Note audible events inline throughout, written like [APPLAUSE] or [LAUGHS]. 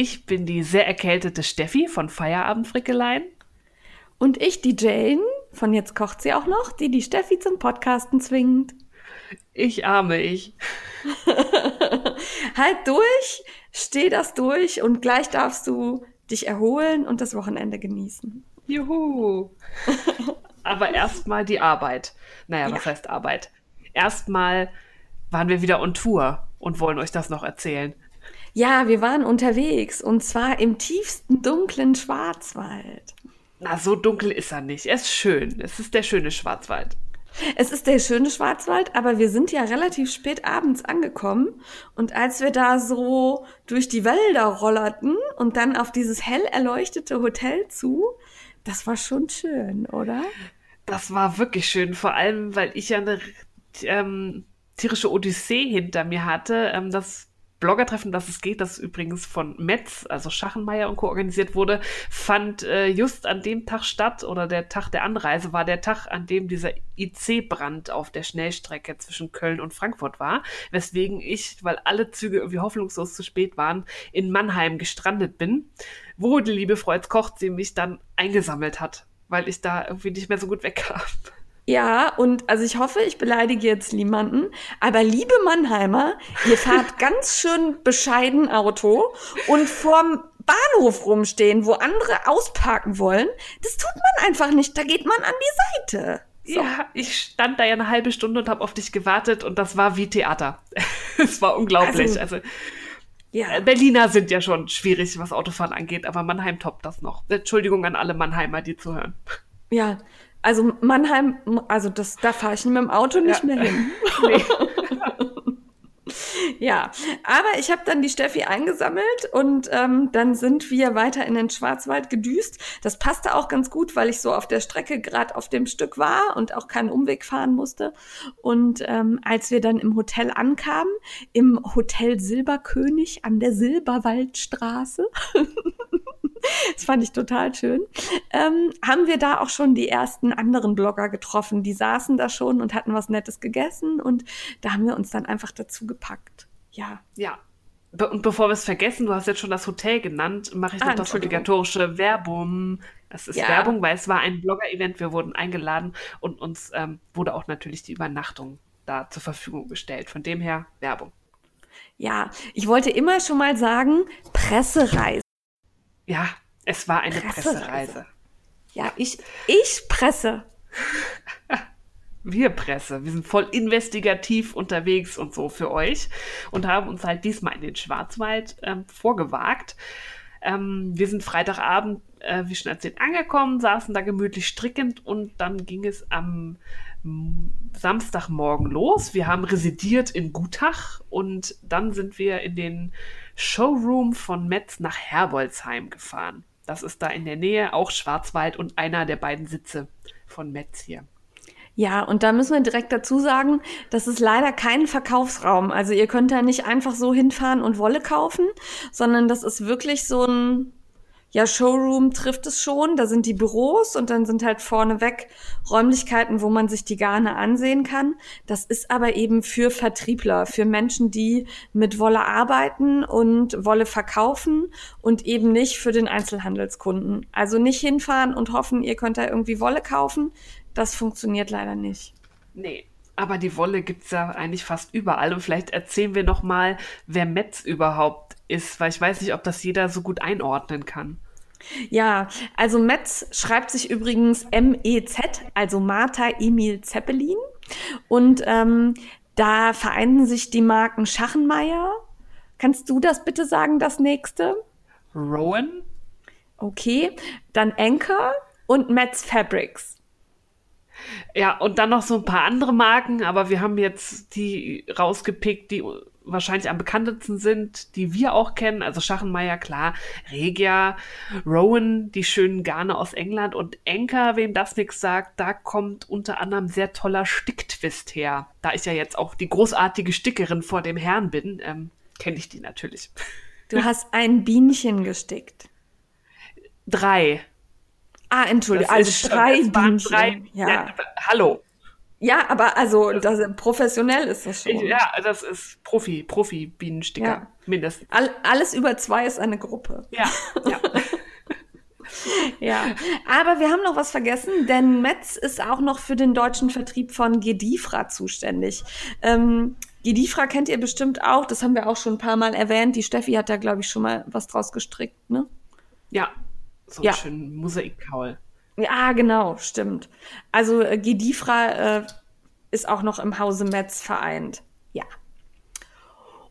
Ich bin die sehr erkältete Steffi von Feierabendfrickeleien. Und ich, die Jane, von jetzt kocht sie auch noch, die die Steffi zum Podcasten zwingt. Ich arme ich. [LAUGHS] halt durch, steh das durch und gleich darfst du dich erholen und das Wochenende genießen. Juhu. [LAUGHS] Aber erstmal die Arbeit. Naja, was ja. heißt Arbeit? Erstmal waren wir wieder on Tour und wollen euch das noch erzählen. Ja, wir waren unterwegs und zwar im tiefsten dunklen Schwarzwald. Na, so dunkel ist er nicht. Er ist schön. Es ist der schöne Schwarzwald. Es ist der schöne Schwarzwald, aber wir sind ja relativ spät abends angekommen. Und als wir da so durch die Wälder rollerten und dann auf dieses hell erleuchtete Hotel zu, das war schon schön, oder? Das war wirklich schön, vor allem, weil ich ja eine ähm, tierische Odyssee hinter mir hatte. Ähm, das Bloggertreffen, das es geht, das übrigens von Metz, also Schachenmeier und Co. organisiert wurde, fand äh, just an dem Tag statt oder der Tag der Anreise war der Tag, an dem dieser IC-Brand auf der Schnellstrecke zwischen Köln und Frankfurt war, weswegen ich, weil alle Züge irgendwie hoffnungslos zu spät waren, in Mannheim gestrandet bin, wo die liebe Freuds Koch sie mich dann eingesammelt hat, weil ich da irgendwie nicht mehr so gut wegkam. Ja, und also ich hoffe, ich beleidige jetzt niemanden, aber liebe Mannheimer, ihr [LAUGHS] fahrt ganz schön bescheiden Auto und vorm Bahnhof rumstehen, wo andere ausparken wollen. Das tut man einfach nicht, da geht man an die Seite. So. Ja, ich stand da ja eine halbe Stunde und habe auf dich gewartet und das war wie Theater. [LAUGHS] es war unglaublich. Also, also ja. Äh, Berliner sind ja schon schwierig, was Autofahren angeht, aber Mannheim toppt das noch. Entschuldigung an alle Mannheimer, die zuhören. Ja, also Mannheim, also das, da fahre ich mit dem Auto nicht ja. mehr hin. [LAUGHS] Nee. [LAUGHS] ja, aber ich habe dann die Steffi eingesammelt und ähm, dann sind wir weiter in den Schwarzwald gedüst. Das passte auch ganz gut, weil ich so auf der Strecke gerade auf dem Stück war und auch keinen Umweg fahren musste. Und ähm, als wir dann im Hotel ankamen, im Hotel Silberkönig an der Silberwaldstraße, [LAUGHS] [LAUGHS] das fand ich total schön. Ähm, haben wir da auch schon die ersten anderen Blogger getroffen. Die saßen da schon und hatten was Nettes gegessen und da haben wir uns dann einfach dazu gepackt. Ja. Ja. Be und bevor wir es vergessen, du hast jetzt schon das Hotel genannt, mache ich ah, noch das obligatorische Werbung. Es ist ja. Werbung, weil es war ein Blogger-Event. Wir wurden eingeladen und uns ähm, wurde auch natürlich die Übernachtung da zur Verfügung gestellt. Von dem her Werbung. Ja, ich wollte immer schon mal sagen, Pressereise. Ja, es war eine Pressereise. Pressereise. Ja, ich, ich presse. Wir Presse, wir sind voll investigativ unterwegs und so für euch und haben uns halt diesmal in den Schwarzwald ähm, vorgewagt. Ähm, wir sind Freitagabend, äh, wie schon erzählt, angekommen, saßen da gemütlich strickend und dann ging es am Samstagmorgen los. Wir haben residiert in Gutach und dann sind wir in den Showroom von Metz nach Herbolzheim gefahren. Das ist da in der Nähe, auch Schwarzwald und einer der beiden Sitze von Metz hier. Ja, und da müssen wir direkt dazu sagen, das ist leider kein Verkaufsraum. Also ihr könnt da nicht einfach so hinfahren und Wolle kaufen, sondern das ist wirklich so ein ja, Showroom trifft es schon. Da sind die Büros und dann sind halt vorneweg Räumlichkeiten, wo man sich die Garne ansehen kann. Das ist aber eben für Vertriebler, für Menschen, die mit Wolle arbeiten und Wolle verkaufen und eben nicht für den Einzelhandelskunden. Also nicht hinfahren und hoffen, ihr könnt da irgendwie Wolle kaufen. Das funktioniert leider nicht. Nee, aber die Wolle gibt's ja eigentlich fast überall. Und vielleicht erzählen wir noch mal, wer Metz überhaupt ist, weil ich weiß nicht, ob das jeder so gut einordnen kann. Ja, also Metz schreibt sich übrigens M-E-Z, also Martha Emil Zeppelin. Und ähm, da vereinen sich die Marken Schachenmeier. Kannst du das bitte sagen, das nächste? Rowan. Okay, dann Anchor und Metz Fabrics. Ja, und dann noch so ein paar andere Marken, aber wir haben jetzt die rausgepickt, die wahrscheinlich am bekanntesten sind, die wir auch kennen. Also Schachenmeier, klar, Regia, Rowan, die schönen Garne aus England und Enker, wem das nichts sagt, da kommt unter anderem sehr toller Sticktwist her. Da ich ja jetzt auch die großartige Stickerin vor dem Herrn bin, ähm, kenne ich die natürlich. Du hast ein Bienchen gestickt. Drei. Ah, Entschuldigung, also drei Bienchen. Drei, ja. ja. Hallo. Ja, aber also das, professionell ist das schon. Ja, das ist Profi, Profi-Bienensticker, ja. mindestens. All, alles über zwei ist eine Gruppe. Ja, ja. [LAUGHS] ja, aber wir haben noch was vergessen, denn Metz ist auch noch für den deutschen Vertrieb von Gedifra zuständig. Ähm, Gedifra kennt ihr bestimmt auch, das haben wir auch schon ein paar Mal erwähnt. Die Steffi hat da, glaube ich, schon mal was draus gestrickt, ne? Ja, so ja. einen schönen Mosaikkaul. Ja, genau, stimmt. Also äh, Gedifra äh, ist auch noch im Hause Metz vereint. Ja.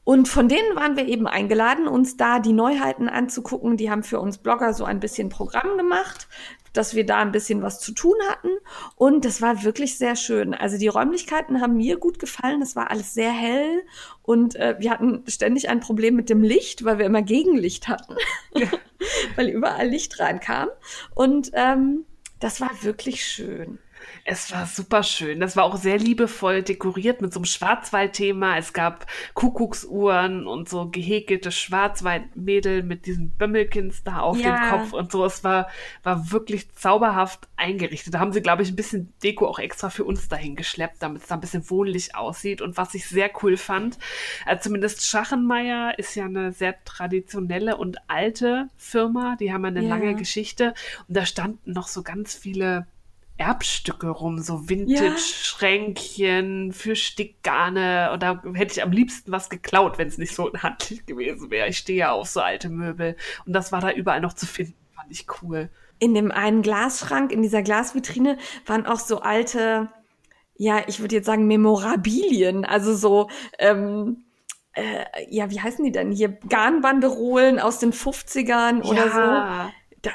Und von denen waren wir eben eingeladen, uns da die Neuheiten anzugucken. Die haben für uns Blogger so ein bisschen Programm gemacht, dass wir da ein bisschen was zu tun hatten. Und das war wirklich sehr schön. Also die Räumlichkeiten haben mir gut gefallen. Es war alles sehr hell und äh, wir hatten ständig ein Problem mit dem Licht, weil wir immer Gegenlicht hatten, ja. [LAUGHS] weil überall Licht reinkam. Und ähm, das war wirklich schön. Es war super schön. Das war auch sehr liebevoll dekoriert mit so einem Schwarzwaldthema. Es gab Kuckucksuhren und so gehäkelte Schwarzwaldmädel mit diesen Bömmelkins da auf ja. dem Kopf und so. Es war, war wirklich zauberhaft eingerichtet. Da haben sie, glaube ich, ein bisschen Deko auch extra für uns dahin geschleppt, damit es da ein bisschen wohnlich aussieht. Und was ich sehr cool fand, äh, zumindest Schachenmeier ist ja eine sehr traditionelle und alte Firma. Die haben eine ja. lange Geschichte. Und da standen noch so ganz viele Erbstücke rum, so Vintage-Schränkchen ja. für Stickgarne. Und da hätte ich am liebsten was geklaut, wenn es nicht so handlich gewesen wäre. Ich stehe ja auf so alte Möbel. Und das war da überall noch zu finden. Fand ich cool. In dem einen Glasschrank, in dieser Glasvitrine, waren auch so alte, ja, ich würde jetzt sagen, Memorabilien. Also so, ähm, äh, ja, wie heißen die denn hier? Garnbanderolen aus den 50ern oder ja. so. Da,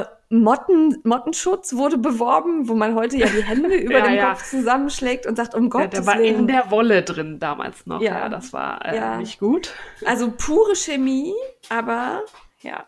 äh, Motten, Mottenschutz wurde beworben, wo man heute ja die Hände [LAUGHS] über ja, den ja. Kopf zusammenschlägt und sagt, um Gottes ja, der war Willen. in der Wolle drin damals noch. Ja, ja das war äh, nicht gut. Also pure Chemie, aber ja.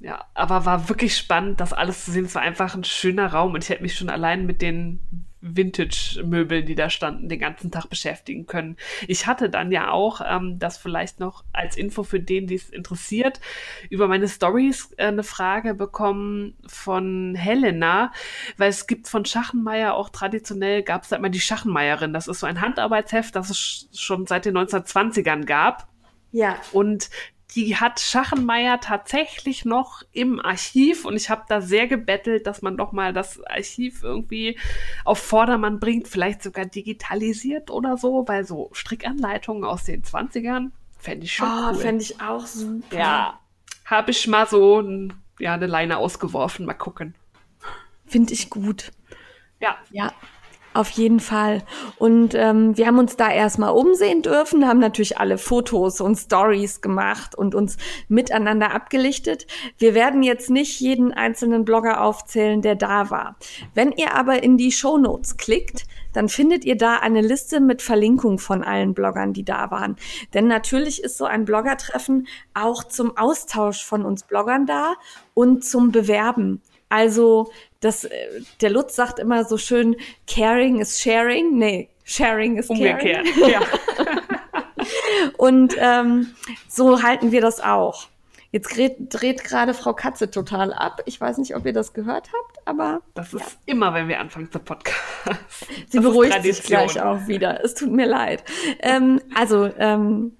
Ja, aber war wirklich spannend, das alles zu sehen. Es war einfach ein schöner Raum und ich hätte mich schon allein mit den Vintage-Möbeln, die da standen, den ganzen Tag beschäftigen können. Ich hatte dann ja auch, ähm, das vielleicht noch als Info für den, die es interessiert, über meine Stories äh, eine Frage bekommen von Helena, weil es gibt von Schachenmeier auch traditionell, gab es da immer die Schachenmeierin. Das ist so ein Handarbeitsheft, das es schon seit den 1920ern gab. Ja. Und die hat Schachenmeier tatsächlich noch im Archiv und ich habe da sehr gebettelt, dass man doch mal das Archiv irgendwie auf Vordermann bringt, vielleicht sogar digitalisiert oder so, weil so Strickanleitungen aus den 20ern fände ich schon oh, cool. fände ich auch super. Ja, habe ich mal so ein, ja, eine Leine ausgeworfen, mal gucken. Finde ich gut. Ja. Ja, auf jeden Fall. Und ähm, wir haben uns da erstmal umsehen dürfen, haben natürlich alle Fotos und Stories gemacht und uns miteinander abgelichtet. Wir werden jetzt nicht jeden einzelnen Blogger aufzählen, der da war. Wenn ihr aber in die Show Notes klickt, dann findet ihr da eine Liste mit Verlinkung von allen Bloggern, die da waren. Denn natürlich ist so ein Bloggertreffen auch zum Austausch von uns Bloggern da und zum Bewerben. Also das, äh, der Lutz sagt immer so schön, caring is sharing. Nee, sharing is Umgekehrt, caring. [LAUGHS] ja. Und ähm, so halten wir das auch. Jetzt dreht, dreht gerade Frau Katze total ab. Ich weiß nicht, ob ihr das gehört habt, aber. Das ist ja. immer, wenn wir anfangen zu Podcast. Sie das beruhigt sich gleich auch wieder. Es tut mir leid. Ähm, also, ähm,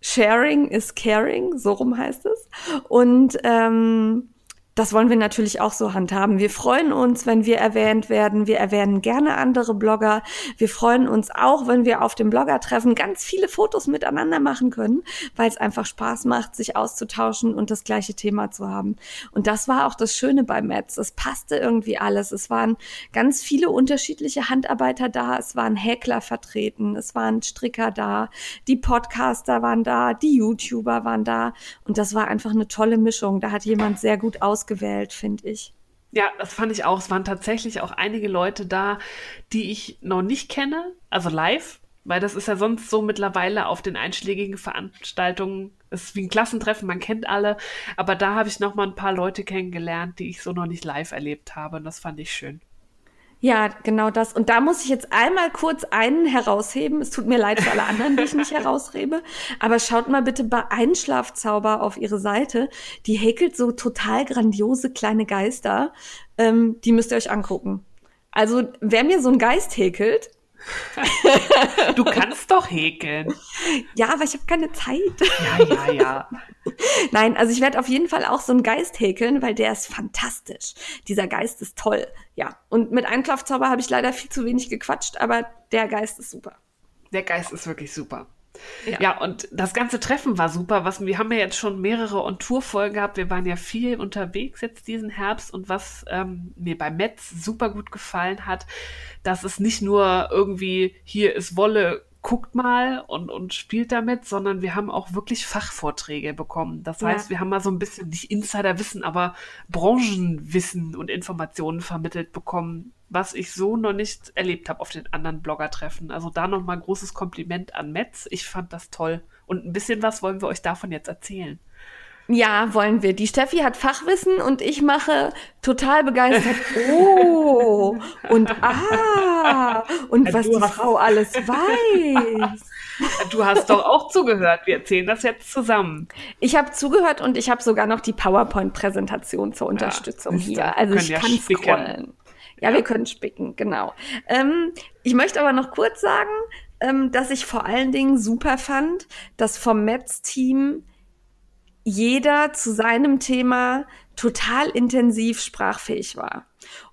Sharing is caring, so rum heißt es. Und ähm, das wollen wir natürlich auch so handhaben. Wir freuen uns, wenn wir erwähnt werden. Wir erwähnen gerne andere Blogger. Wir freuen uns auch, wenn wir auf dem Blogger-Treffen ganz viele Fotos miteinander machen können, weil es einfach Spaß macht, sich auszutauschen und das gleiche Thema zu haben. Und das war auch das Schöne bei Metz. Es passte irgendwie alles. Es waren ganz viele unterschiedliche Handarbeiter da. Es waren Häkler vertreten. Es waren Stricker da. Die Podcaster waren da. Die YouTuber waren da. Und das war einfach eine tolle Mischung. Da hat jemand sehr gut aus ausgewählt, finde ich. Ja, das fand ich auch. Es waren tatsächlich auch einige Leute da, die ich noch nicht kenne, also live. Weil das ist ja sonst so mittlerweile auf den einschlägigen Veranstaltungen, es ist wie ein Klassentreffen, man kennt alle, aber da habe ich noch mal ein paar Leute kennengelernt, die ich so noch nicht live erlebt habe und das fand ich schön. Ja, genau das. Und da muss ich jetzt einmal kurz einen herausheben. Es tut mir leid für alle anderen, die ich nicht [LAUGHS] heraushebe. Aber schaut mal bitte bei Einschlafzauber auf ihre Seite. Die häkelt so total grandiose kleine Geister. Ähm, die müsst ihr euch angucken. Also, wer mir so einen Geist häkelt, [LAUGHS] du kannst doch häkeln. Ja, aber ich habe keine Zeit. Ja, ja, ja. Nein, also ich werde auf jeden Fall auch so einen Geist häkeln, weil der ist fantastisch. Dieser Geist ist toll. Ja, und mit Einklaufzauber habe ich leider viel zu wenig gequatscht, aber der Geist ist super. Der Geist ist wirklich super. Ja. ja. und das ganze Treffen war super. Was, wir haben ja jetzt schon mehrere On-Tour-Folgen gehabt. Wir waren ja viel unterwegs jetzt diesen Herbst. Und was ähm, mir bei Metz super gut gefallen hat, dass es nicht nur irgendwie hier ist Wolle, guckt mal und, und spielt damit, sondern wir haben auch wirklich Fachvorträge bekommen. Das heißt, ja. wir haben mal so ein bisschen nicht Insiderwissen, aber Branchenwissen und Informationen vermittelt bekommen, was ich so noch nicht erlebt habe auf den anderen Blogger-Treffen. Also da nochmal großes Kompliment an Metz. Ich fand das toll. Und ein bisschen was wollen wir euch davon jetzt erzählen. Ja, wollen wir. Die Steffi hat Fachwissen und ich mache total begeistert. Oh und ah und was die Frau alles weiß. [LAUGHS] Du hast doch auch zugehört. Wir erzählen das jetzt zusammen. Ich habe zugehört und ich habe sogar noch die PowerPoint-Präsentation zur Unterstützung ja, hier. Also ich ja kann scrollen. Ja, wir können spicken, genau. Ähm, ich möchte aber noch kurz sagen, ähm, dass ich vor allen Dingen super fand, dass vom Metz-Team jeder zu seinem Thema total intensiv sprachfähig war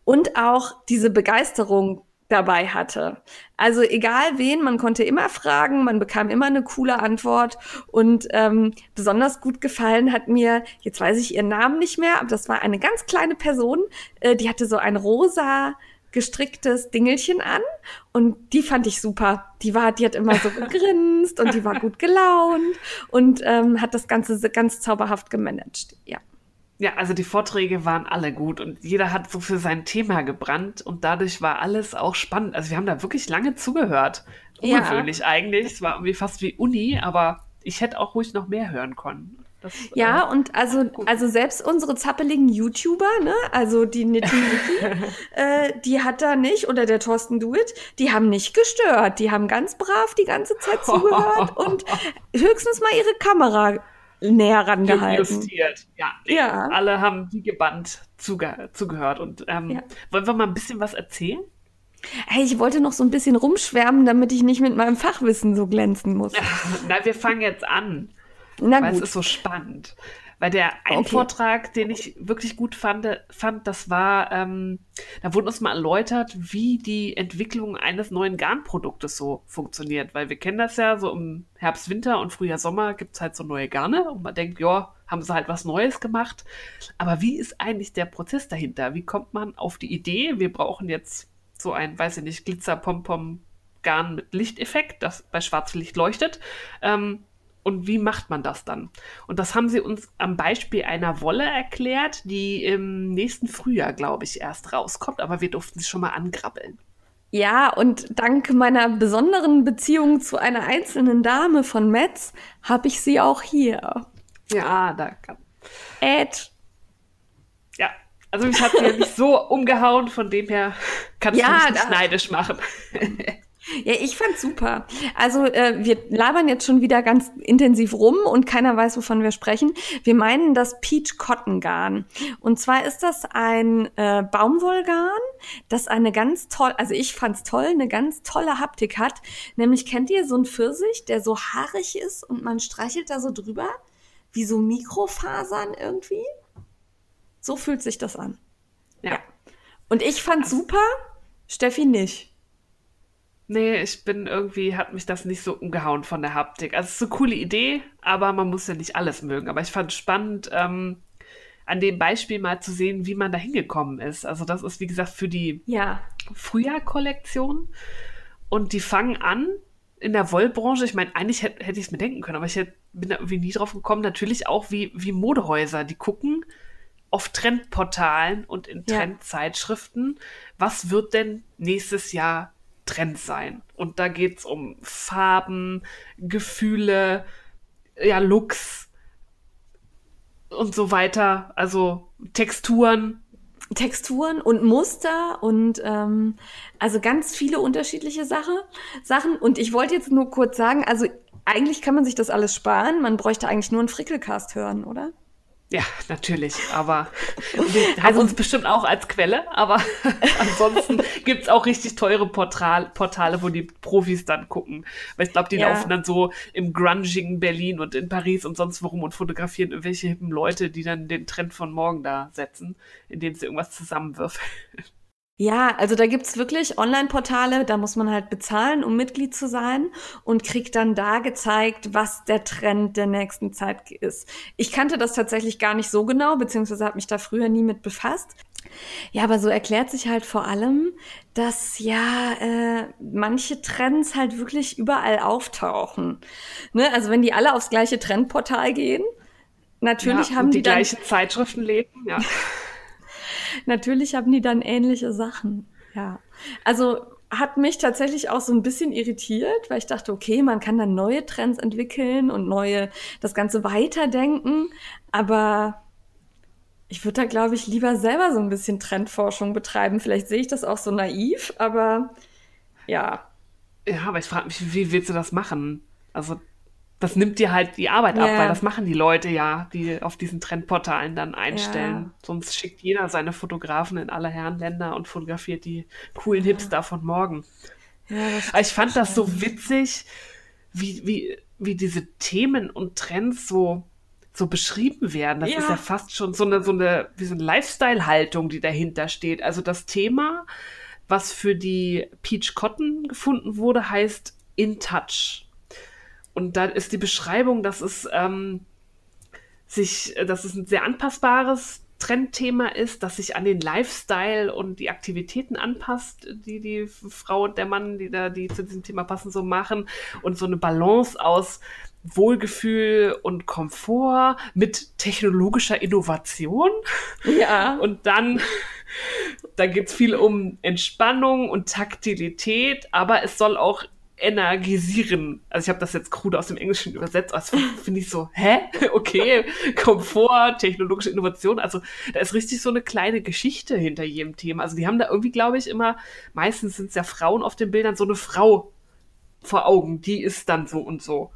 und auch diese Begeisterung dabei hatte. Also egal wen, man konnte immer fragen, man bekam immer eine coole Antwort und ähm, besonders gut gefallen hat mir, jetzt weiß ich ihren Namen nicht mehr, aber das war eine ganz kleine Person, äh, die hatte so ein rosa gestricktes Dingelchen an und die fand ich super. Die war, die hat immer so [LAUGHS] gegrinst und die war gut gelaunt und ähm, hat das Ganze ganz zauberhaft gemanagt. Ja. Ja, also die Vorträge waren alle gut und jeder hat so für sein Thema gebrannt und dadurch war alles auch spannend. Also wir haben da wirklich lange zugehört. Ungewöhnlich ja. eigentlich. Es war irgendwie fast wie Uni, aber ich hätte auch ruhig noch mehr hören können. Das, ja, äh, und also, also selbst unsere zappeligen YouTuber, ne, also die Nitty [LAUGHS] äh, die hat da nicht, oder der Thorsten Duit, die haben nicht gestört. Die haben ganz brav die ganze Zeit zugehört [LAUGHS] und höchstens mal ihre Kamera näher rangehalten. Justiert. Ja, ja. Alle haben wie gebannt zuge zugehört. Und ähm, ja. wollen wir mal ein bisschen was erzählen? Hey, ich wollte noch so ein bisschen rumschwärmen, damit ich nicht mit meinem Fachwissen so glänzen muss. [LAUGHS] Na, wir fangen jetzt an. Na weil gut. es ist so spannend. Weil der ein okay. Vortrag, den ich wirklich gut fand, fand das war, ähm, da wurde uns mal erläutert, wie die Entwicklung eines neuen Garnproduktes so funktioniert. Weil wir kennen das ja, so im Herbst, Winter und Frühjahr, Sommer gibt es halt so neue Garne und man denkt, ja, haben sie halt was Neues gemacht. Aber wie ist eigentlich der Prozess dahinter? Wie kommt man auf die Idee, wir brauchen jetzt so ein, weiß ich nicht, Glitzer-Pom-Pom-Garn mit Lichteffekt, das bei Schwarzlicht leuchtet. Ähm, und wie macht man das dann? Und das haben sie uns am Beispiel einer Wolle erklärt, die im nächsten Frühjahr, glaube ich, erst rauskommt, aber wir durften sie schon mal angrabbeln. Ja, und dank meiner besonderen Beziehung zu einer einzelnen Dame von Metz habe ich sie auch hier. Ja, da kann. Ed. Ja, also mich hat sie ja nicht so umgehauen, von dem her kannst ja, du mich nicht neidisch machen. [LAUGHS] Ja, ich fand's super. Also äh, wir labern jetzt schon wieder ganz intensiv rum und keiner weiß, wovon wir sprechen. Wir meinen das Peach Cotton Garn. Und zwar ist das ein äh, Baumwollgarn, das eine ganz toll, also ich fand's toll, eine ganz tolle Haptik hat. Nämlich kennt ihr so ein Pfirsich, der so haarig ist und man streichelt da so drüber, wie so Mikrofasern irgendwie? So fühlt sich das an. Ja. ja. Und ich fand's super, Steffi nicht. Nee, ich bin irgendwie, hat mich das nicht so umgehauen von der Haptik. Also es ist eine coole Idee, aber man muss ja nicht alles mögen. Aber ich fand es spannend, ähm, an dem Beispiel mal zu sehen, wie man da hingekommen ist. Also das ist, wie gesagt, für die ja. Frühjahr-Kollektion. Und die fangen an in der Wollbranche. Ich meine, eigentlich hätte, hätte ich es mir denken können, aber ich hätte, bin da irgendwie nie drauf gekommen. Natürlich auch wie, wie Modehäuser, die gucken auf Trendportalen und in Trendzeitschriften, was wird denn nächstes Jahr Trend sein. Und da geht es um Farben, Gefühle, ja, Looks und so weiter. Also Texturen. Texturen und Muster und ähm, also ganz viele unterschiedliche Sache, Sachen. Und ich wollte jetzt nur kurz sagen, also eigentlich kann man sich das alles sparen. Man bräuchte eigentlich nur einen Frickelcast hören, oder? Ja, natürlich, aber [LAUGHS] wir haben also, uns bestimmt auch als Quelle, aber [LAUGHS] ansonsten gibt's auch richtig teure Portal, Portale, wo die Profis dann gucken. Weil ich glaube, die ja. laufen dann so im grungigen Berlin und in Paris und sonst worum und fotografieren irgendwelche hippen Leute, die dann den Trend von morgen da setzen, indem sie irgendwas zusammenwürfeln. Ja, also da gibt's wirklich Online-Portale, da muss man halt bezahlen, um Mitglied zu sein und kriegt dann da gezeigt, was der Trend der nächsten Zeit ist. Ich kannte das tatsächlich gar nicht so genau, beziehungsweise habe mich da früher nie mit befasst. Ja, aber so erklärt sich halt vor allem, dass ja äh, manche Trends halt wirklich überall auftauchen. Ne? Also wenn die alle aufs gleiche Trendportal gehen, natürlich ja, haben die, die dann, gleichen Zeitschriften leben, ja. [LAUGHS] Natürlich haben die dann ähnliche Sachen. Ja. Also hat mich tatsächlich auch so ein bisschen irritiert, weil ich dachte, okay, man kann dann neue Trends entwickeln und neue, das Ganze weiterdenken. Aber ich würde da, glaube ich, lieber selber so ein bisschen Trendforschung betreiben. Vielleicht sehe ich das auch so naiv, aber ja. Ja, aber ich frage mich, wie willst du das machen? Also das nimmt dir halt die Arbeit ja. ab, weil das machen die Leute ja, die auf diesen Trendportalen dann einstellen. Ja. Sonst schickt jeder seine Fotografen in alle Herrenländer und fotografiert die coolen ja. Hipster von morgen. Aber ich fand das so witzig, wie, wie, wie diese Themen und Trends so, so beschrieben werden. Das ist ja fast schon so eine, so eine, wie so eine Lifestyle-Haltung, die dahinter steht. Also das Thema, was für die Peach Cotton gefunden wurde, heißt In Touch. Und da ist die Beschreibung, dass es ähm, sich, dass es ein sehr anpassbares Trendthema ist, das sich an den Lifestyle und die Aktivitäten anpasst, die die Frau und der Mann, die da, die zu diesem Thema passen, so machen und so eine Balance aus Wohlgefühl und Komfort mit technologischer Innovation. Ja. Und dann, da geht es viel um Entspannung und Taktilität, aber es soll auch energisieren. Also ich habe das jetzt krude aus dem Englischen übersetzt, also finde ich so, hä? [LAUGHS] Okay, Komfort, technologische Innovation, also da ist richtig so eine kleine Geschichte hinter jedem Thema. Also die haben da irgendwie, glaube ich, immer, meistens sind es ja Frauen auf den Bildern, so eine Frau vor Augen, die ist dann so und so.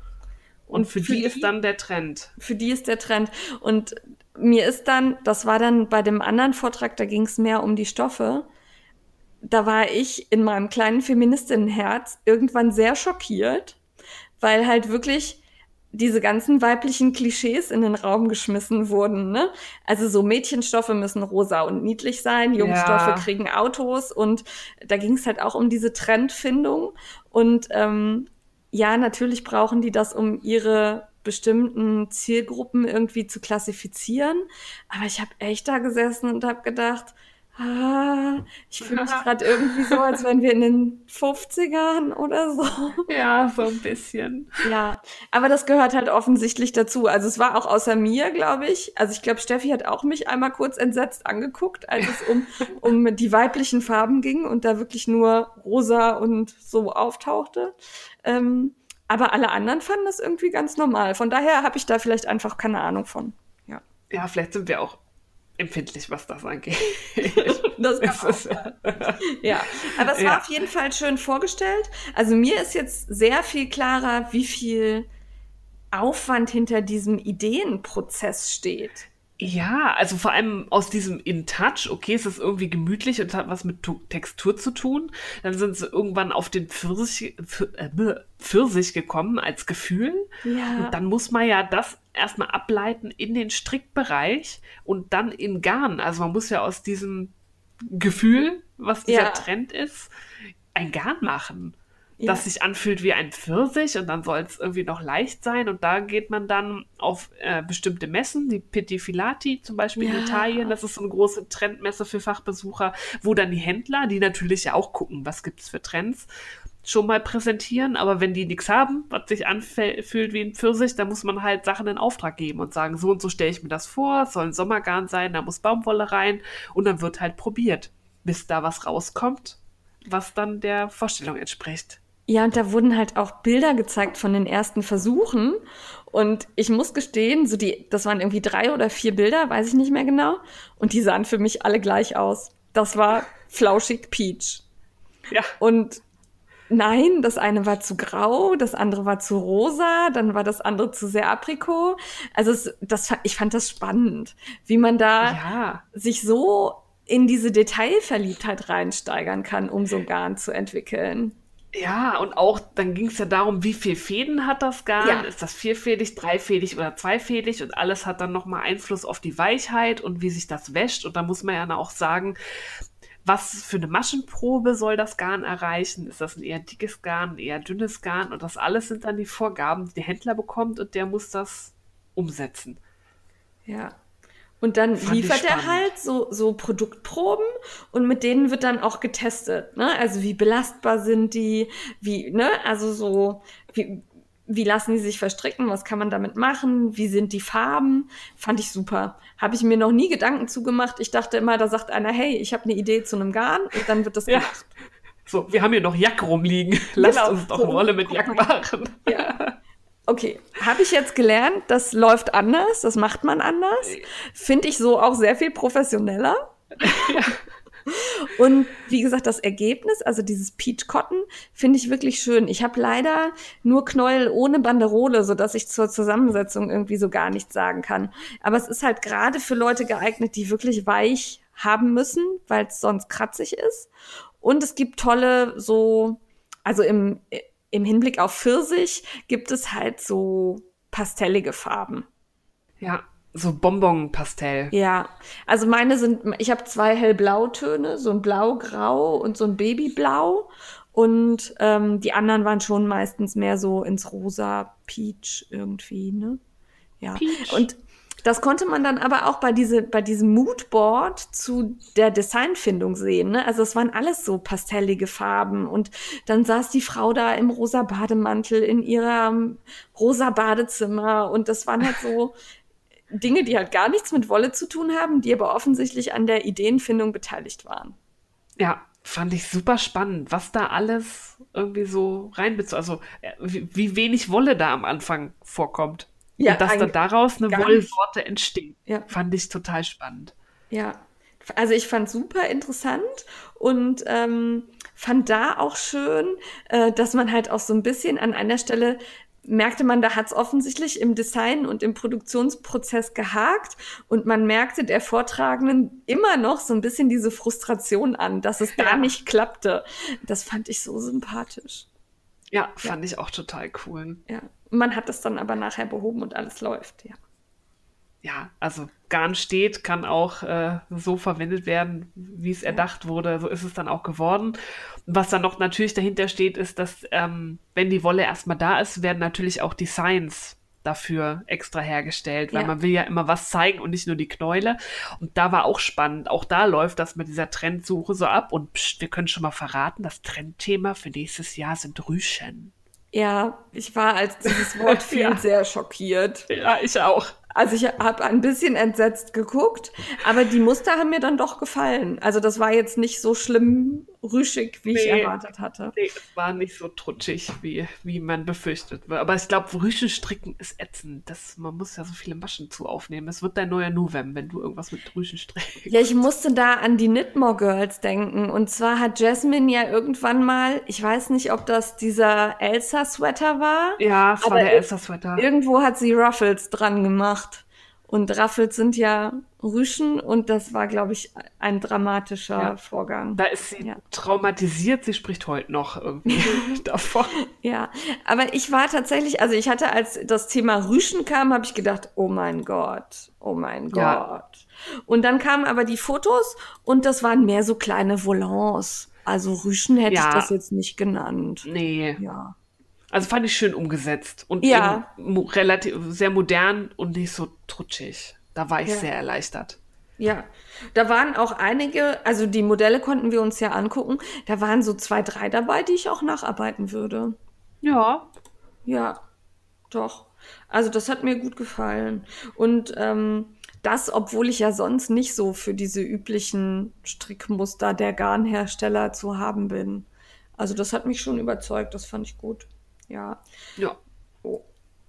Und, und für, für die, die ist dann der Trend. Für die ist der Trend. Und mir ist dann, das war dann bei dem anderen Vortrag, da ging es mehr um die Stoffe da war ich in meinem kleinen Feministinnenherz irgendwann sehr schockiert, weil halt wirklich diese ganzen weiblichen Klischees in den Raum geschmissen wurden. Ne? Also so Mädchenstoffe müssen rosa und niedlich sein, Jungstoffe ja. kriegen Autos und da ging es halt auch um diese Trendfindung. Und ähm, ja, natürlich brauchen die das, um ihre bestimmten Zielgruppen irgendwie zu klassifizieren. Aber ich habe echt da gesessen und habe gedacht, Ah, ich fühle mich [LAUGHS] gerade irgendwie so, als wären wir in den 50ern oder so. Ja, so ein bisschen. Ja, aber das gehört halt offensichtlich dazu. Also es war auch außer mir, glaube ich. Also ich glaube, Steffi hat auch mich einmal kurz entsetzt angeguckt, als es um, [LAUGHS] um die weiblichen Farben ging und da wirklich nur rosa und so auftauchte. Ähm, aber alle anderen fanden das irgendwie ganz normal. Von daher habe ich da vielleicht einfach keine Ahnung von. Ja. Ja, vielleicht sind wir auch empfindlich, was das angeht. [LAUGHS] das ist ja, aber es ja. war auf jeden Fall schön vorgestellt. Also mir ist jetzt sehr viel klarer, wie viel Aufwand hinter diesem Ideenprozess steht. Ja, also vor allem aus diesem In Touch, okay, es ist irgendwie gemütlich und hat was mit Textur zu tun. Dann sind sie irgendwann auf den Pfirsich, äh, Pfirsich gekommen als Gefühl. Ja. Und dann muss man ja das erstmal ableiten in den Strickbereich und dann in Garn. Also man muss ja aus diesem Gefühl, was dieser ja. Trend ist, ein Garn machen ja. das sich anfühlt wie ein Pfirsich und dann soll es irgendwie noch leicht sein und da geht man dann auf äh, bestimmte Messen, die Pitti Filati zum Beispiel ja. in Italien, das ist so eine große Trendmesse für Fachbesucher, wo dann die Händler, die natürlich ja auch gucken, was gibt es für Trends, schon mal präsentieren, aber wenn die nichts haben, was sich anfühlt wie ein Pfirsich, dann muss man halt Sachen in Auftrag geben und sagen, so und so stelle ich mir das vor, es soll ein Sommergarn sein, da muss Baumwolle rein und dann wird halt probiert, bis da was rauskommt was dann der Vorstellung entspricht. Ja, und da wurden halt auch Bilder gezeigt von den ersten Versuchen. Und ich muss gestehen, so die, das waren irgendwie drei oder vier Bilder, weiß ich nicht mehr genau. Und die sahen für mich alle gleich aus. Das war flauschig Peach. Ja. Und nein, das eine war zu grau, das andere war zu rosa, dann war das andere zu sehr Aprikot. Also es, das, ich fand das spannend, wie man da Ja. sich so in diese Detailverliebtheit reinsteigern kann, um so ein Garn zu entwickeln. Ja, und auch dann ging es ja darum, wie viel Fäden hat das Garn? Ja. Ist das vierfädig, dreifädig oder zweifädig? Und alles hat dann nochmal Einfluss auf die Weichheit und wie sich das wäscht. Und da muss man ja auch sagen, was für eine Maschenprobe soll das Garn erreichen? Ist das ein eher dickes Garn, ein eher dünnes Garn? Und das alles sind dann die Vorgaben, die der Händler bekommt und der muss das umsetzen. Ja. Und dann Fand liefert er halt so, so Produktproben und mit denen wird dann auch getestet. Ne? Also wie belastbar sind die, wie, ne, also so, wie, wie lassen die sich verstricken, was kann man damit machen, wie sind die Farben, fand ich super. Habe ich mir noch nie Gedanken zugemacht. Ich dachte immer, da sagt einer, hey, ich habe eine Idee zu einem Garn und dann wird das Ja. gemacht. So, wir haben hier noch Jack rumliegen. Lasst Genau, uns doch eine Rolle mit Jack machen. Ja. Okay, habe ich jetzt gelernt, das läuft anders, das macht man anders. Finde ich so auch sehr viel professioneller. [LAUGHS] Und wie gesagt, das Ergebnis, also dieses Peach Cotton, finde ich wirklich schön. Ich habe leider nur Knäuel ohne Banderole, sodass ich zur Zusammensetzung irgendwie so gar nichts sagen kann. Aber es ist halt gerade für Leute geeignet, die wirklich weich haben müssen, weil es sonst kratzig ist. Und es gibt tolle so, also im, im Hinblick auf Pfirsich gibt es halt so pastellige Farben. Ja, so Bonbon-Pastell. Ja, also meine sind, ich habe zwei hellblautöne, so ein blau-grau und so ein babyblau. Und ähm, die anderen waren schon meistens mehr so ins rosa Peach irgendwie, ne? Ja. Peach. Und das konnte man dann aber auch bei, diese, bei diesem Moodboard zu der Designfindung sehen. Ne? Also es waren alles so pastellige Farben. Und dann saß die Frau da im rosa Bademantel in ihrem rosa Badezimmer. Und das waren halt so [LAUGHS] Dinge, die halt gar nichts mit Wolle zu tun haben, die aber offensichtlich an der Ideenfindung beteiligt waren. Ja, fand ich super spannend, was da alles irgendwie so reinbezieht. Also, äh, wie, wie wenig Wolle da am Anfang vorkommt. Ja, und dass dann daraus eine gar Wollsorte entsteht. Ja. Fand ich total spannend. Ja, also ich fand super interessant und ähm, fand da auch schön, äh, dass man halt auch so ein bisschen an einer Stelle merkte man, da hat es offensichtlich im Design und im Produktionsprozess gehakt und man merkte der Vortragenden immer noch so ein bisschen diese Frustration an, dass es da Ja. nicht klappte. Das fand ich so sympathisch. Ja, fand ich auch total cool. Ja, man hat das dann aber nachher behoben und alles läuft. Ja. Ja, also Garn steht, kann auch äh, so verwendet werden, wie es erdacht wurde. So ist es dann auch geworden. Was dann noch natürlich dahinter steht, ist, dass ähm, wenn die Wolle erstmal da ist, werden natürlich auch Designs dafür extra hergestellt, weil Ja. man will ja immer was zeigen und nicht nur die Knäule. Und da war auch spannend. Auch da läuft das mit dieser Trendsuche so ab. Und pst, wir können schon mal verraten, das Trendthema für nächstes Jahr sind Rüschen. Ja, ich war, als dieses Wort [LAUGHS] fiel, Ja. sehr schockiert. Ja, ich auch. Also ich habe ein bisschen entsetzt geguckt, aber die Muster haben mir dann doch gefallen. Also das war jetzt nicht so schlimm rüschig, wie ich Nee. erwartet hatte. Nee, es war nicht so trutschig, wie, wie man befürchtet. Aber ich glaube, Rüschenstricken ist ätzend. Das, man muss ja so viele Maschen zu aufnehmen. Es wird dein neuer Novem, wenn du irgendwas mit Rüschen strickst. Ja, ich musste da an die Knitmore Girls denken. Und zwar hat Jasmine ja irgendwann mal, ich weiß nicht, ob das dieser Elsa-Sweater war. Ja, es war der Elsa-Sweater. Irgendwo hat sie Ruffles dran gemacht. Und Ruffles sind ja Rüschen und das war, glaube ich, ein dramatischer Ja. Vorgang. Da ist sie Ja. traumatisiert. Sie spricht heute noch irgendwie [LAUGHS] davon. Ja, aber ich war tatsächlich, also ich hatte, als das Thema Rüschen kam, habe ich gedacht, oh mein Gott, oh mein Ja. Gott. Und dann kamen aber die Fotos und das waren mehr so kleine Volants. Also Rüschen hätte ich das jetzt nicht genannt. Nee. Ja. Also fand ich schön umgesetzt. Und Ja. relativ sehr modern und nicht so trutschig. Da war ich Ja. sehr erleichtert. Ja, da waren auch einige, also die Modelle konnten wir uns ja angucken. Da waren so zwei, drei dabei, die ich auch nacharbeiten würde. Ja. Ja, doch. Also das hat mir gut gefallen. Und ähm, das, obwohl ich ja sonst nicht so für diese üblichen Strickmuster der Garnhersteller zu haben bin. Also das hat mich schon überzeugt, das fand ich gut. Ja. Ja. Oh.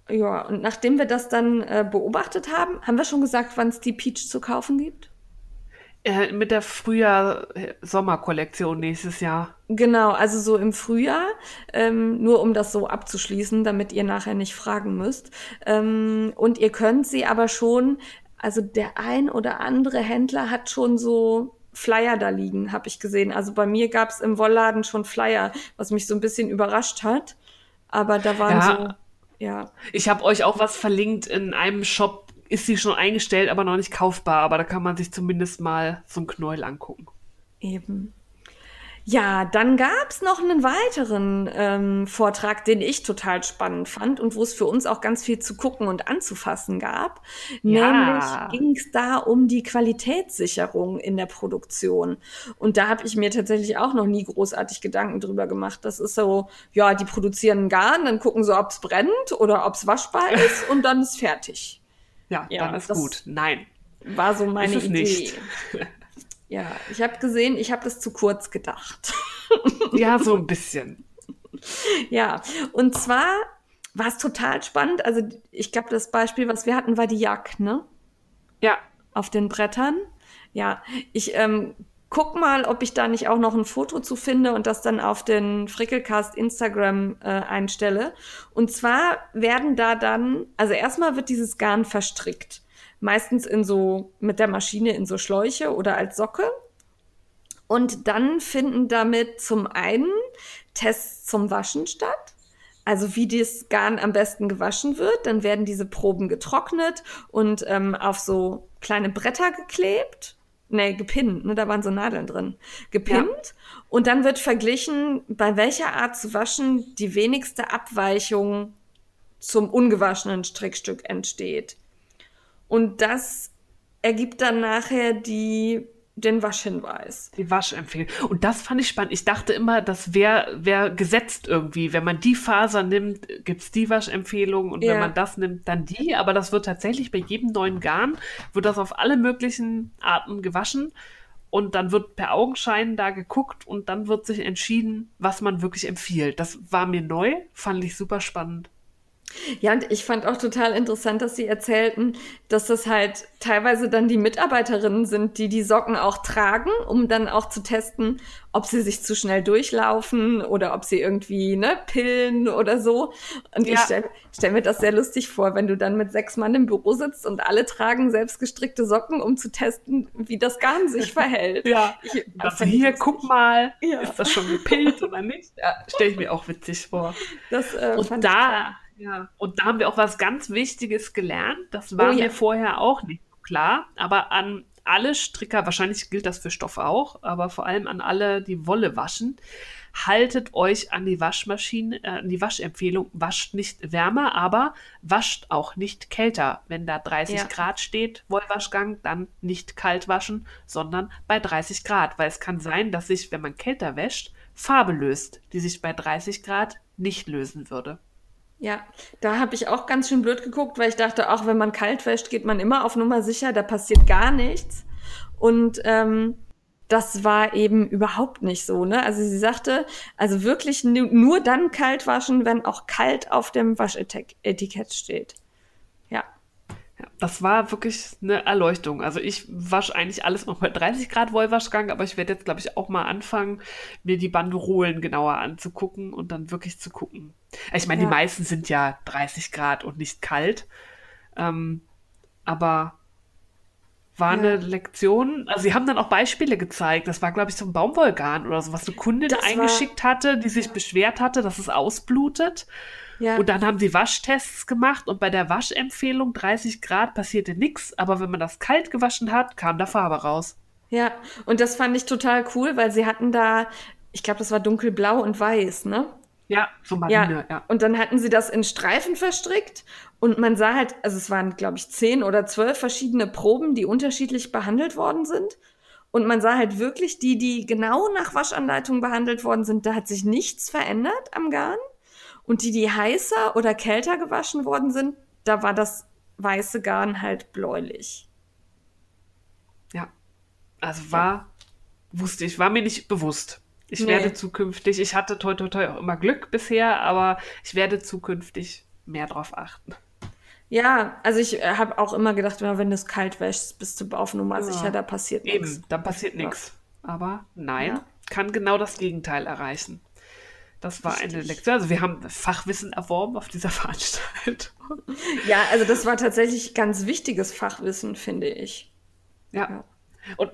Ja, und nachdem wir das dann äh, beobachtet haben, haben wir schon gesagt, wann es die Peach zu kaufen gibt? Äh, mit der Frühjahr-Sommerkollektion nächstes Jahr. Genau, also so im Frühjahr, ähm, nur um das so abzuschließen, damit ihr nachher nicht fragen müsst. Ähm, und ihr könnt sie aber schon, also der ein oder andere Händler hat schon so Flyer da liegen, habe ich gesehen. Also bei mir gab es im Wollladen schon Flyer, was mich so ein bisschen überrascht hat. Aber da waren Ja. so, ja. Ich habe euch auch was verlinkt in einem Shop. Ist sie schon eingestellt, aber noch nicht kaufbar. Aber da kann man sich zumindest mal so ein Knäuel angucken. Eben. Ja, dann gab's noch einen weiteren ähm, Vortrag, den ich total spannend fand und wo es für uns auch ganz viel zu gucken und anzufassen gab. Ja. Nämlich ging's da um die Qualitätssicherung in der Produktion. Und da habe ich mir tatsächlich auch noch nie großartig Gedanken drüber gemacht. Das ist so, ja, die produzieren Garn, dann gucken sie, ob's brennt oder ob's waschbar [LAUGHS] ist und dann ist fertig. Ja, Ja, dann ist gut. Nein. War so meine Ist es Idee. nicht. [LAUGHS] Ja, ich habe gesehen, ich habe das zu kurz gedacht. [LAUGHS] Ja, so ein bisschen. Ja, und zwar war es total spannend. Also ich glaube, das Beispiel, was wir hatten, war die Jack, ne? Ja, Auf den Brettern. Ja, ich ähm, guck mal, ob ich da nicht auch noch ein Foto zu finde und das dann auf den Frickelcast Instagram äh, einstelle. Und zwar werden da dann, also erstmal wird dieses Garn verstrickt. Meistens in so, mit der Maschine in so Schläuche oder als Socke. Und dann finden damit zum einen Tests zum Waschen statt. Also wie das Garn am besten gewaschen wird. Dann werden diese Proben getrocknet und ähm, auf so kleine Bretter geklebt. Nee, gepinnt, ne, da waren so Nadeln drin. Gepinnt. Und dann wird verglichen, bei welcher Art zu waschen die wenigste Abweichung zum ungewaschenen Strickstück entsteht. Und das ergibt dann nachher die, den Waschhinweis. die Waschempfehlung. Und das fand ich spannend. Ich dachte immer, das wäre wär gesetzt irgendwie. Wenn man die Faser nimmt, gibt's die Waschempfehlung. Und Ja. wenn man das nimmt, dann die. Aber das wird tatsächlich bei jedem neuen Garn, wird das auf alle möglichen Arten gewaschen. Und dann wird per Augenschein da geguckt und dann wird sich entschieden, was man wirklich empfiehlt. Das war mir neu, fand ich super spannend. Ja, und ich fand auch total interessant, dass sie erzählten, dass das halt teilweise dann die Mitarbeiterinnen sind, die die Socken auch tragen, um dann auch zu testen, ob sie sich zu schnell durchlaufen oder ob sie irgendwie ne, pillen oder so. Und ich Ja. stelle stell mir das sehr lustig vor, wenn du dann mit sechs Mann im Büro sitzt und alle tragen selbstgestrickte Socken, um zu testen, wie das Garn sich verhält. Ja, Ich, das also ich hier, guck mal, Ja. ist das schon gepillt oder nicht? Ja, Stelle ich mir auch witzig vor. Das, äh, Und ich da, ja, und da haben wir auch was ganz Wichtiges gelernt. Das war Oh ja. mir vorher auch nicht so klar. Aber an alle Stricker, wahrscheinlich gilt das für Stoff auch, aber vor allem an alle, die Wolle waschen, haltet euch an die Waschmaschine, äh, an die Waschempfehlung, wascht nicht wärmer, aber wascht auch nicht kälter. Wenn da 30 Ja. Grad steht, Wollwaschgang, dann nicht kalt waschen, sondern bei 30 Grad, weil es kann sein, dass sich, wenn man kälter wäscht, Farbe löst, die sich bei 30 Grad nicht lösen würde. Ja, da habe ich auch ganz schön blöd geguckt, weil ich dachte, auch wenn man kalt wäscht, geht man immer auf Nummer sicher, da passiert gar nichts. Und ähm, das war eben überhaupt nicht so. Ne? Also sie sagte, also wirklich nu nur dann kalt waschen, wenn auch kalt auf dem Waschetikett steht. Ja, Ja, das war wirklich eine Erleuchtung. Also ich wasche eigentlich alles noch bei 30 Grad Wollwaschgang, aber ich werde jetzt, glaube ich, auch mal anfangen, mir die Banderolen genauer anzugucken und dann wirklich zu gucken. Ich meine, Ja. die meisten sind ja 30 Grad und nicht kalt. Ähm, aber war Ja. eine Lektion. Also sie haben dann auch Beispiele gezeigt. Das war, glaube ich, so ein Baumwollgarn oder so, was eine Kundin Das war- eingeschickt hatte, die sich beschwert hatte, dass es ausblutet. Ja. Und dann haben sie Waschtests gemacht und bei der Waschempfehlung 30 Grad passierte nichts, aber wenn man das kalt gewaschen hat, kam da Farbe raus. Ja, und das fand ich total cool, weil sie hatten da, ich glaube, das war dunkelblau und weiß, ne? Ja, so Marine, ja. Und dann hatten sie das in Streifen verstrickt und man sah halt, also es waren, glaube ich, zehn oder zwölf verschiedene Proben, die unterschiedlich behandelt worden sind. Und man sah halt wirklich die, die genau nach Waschanleitung behandelt worden sind, da hat sich nichts verändert am Garn. Und die, die heißer oder kälter gewaschen worden sind, da war das weiße Garn halt bläulich. Also war, wusste ich, war mir nicht bewusst. Ich Nee. werde zukünftig, ich hatte toi toi toi auch immer Glück bisher, aber ich werde zukünftig mehr drauf achten. Ja, also ich habe auch immer gedacht, wenn du es kalt wäschst, bist du auf Nummer Ja. sicher, da passiert nichts. Eben, dann passiert Ja. nichts. Aber nein, Ja. kann genau das Gegenteil erreichen. Das war eine Richtig. Lektion. Also wir haben Fachwissen erworben auf dieser [LAUGHS] Veranstaltung. Ja, also das war tatsächlich ganz wichtiges Fachwissen, finde ich. Ja. Ja. Und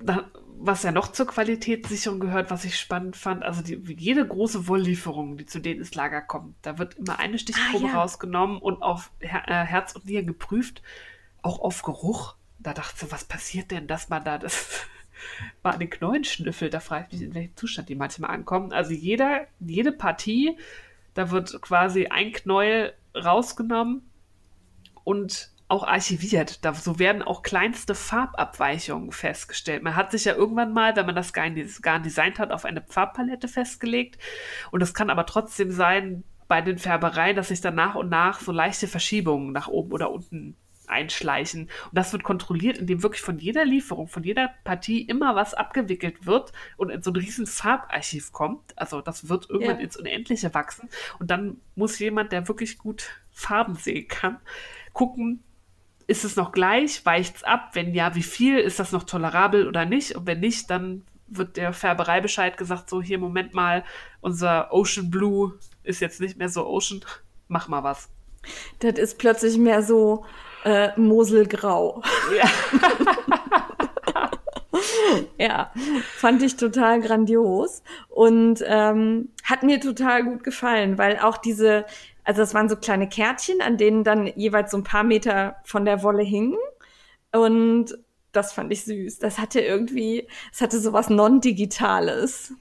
dann, was ja noch zur Qualitätssicherung gehört, was ich spannend fand, also die, jede große Wolllieferung, die zu denen ins Lager kommt, da wird immer eine Stichprobe Ah, ja. rausgenommen und auf Her äh, Herz und Nieren geprüft, auch auf Geruch. Da dachte ich, so, was passiert denn, dass man da das mal an den Knollen schnüffelt? Da frage ich mich, in welchem Zustand die manchmal ankommen. Also jeder, jede Partie, da wird quasi ein Knäuel rausgenommen und auch archiviert. Da, so werden auch kleinste Farbabweichungen festgestellt. Man hat sich ja irgendwann mal, wenn man das Garn, designt hat, auf eine Farbpalette festgelegt. Und es kann aber trotzdem sein, bei den Färbereien, dass sich dann nach und nach so leichte Verschiebungen nach oben oder unten einschleichen. Und das wird kontrolliert, indem wirklich von jeder Lieferung, von jeder Partie immer was abgewickelt wird und in so ein riesen Farbarchiv kommt. Also das wird irgendwann Ja. ins Unendliche wachsen. Und dann muss jemand, der wirklich gut Farben sehen kann, gucken, ist es noch gleich? Weicht es ab? Wenn ja, wie viel? Ist das noch tolerabel oder nicht? Und wenn nicht, dann wird der Färberei Bescheid gesagt, so hier, Moment mal, unser Ocean Blue ist jetzt nicht mehr so Ocean, mach mal was. Das ist plötzlich mehr so äh, Moselgrau. Ja. [LAUGHS] Ja, fand ich total grandios und ähm, hat mir total gut gefallen, weil auch diese, also das waren so kleine Kärtchen, an denen dann jeweils so ein paar Meter von der Wolle hingen und das fand ich süß. Das hatte irgendwie, es hatte sowas non-digitales.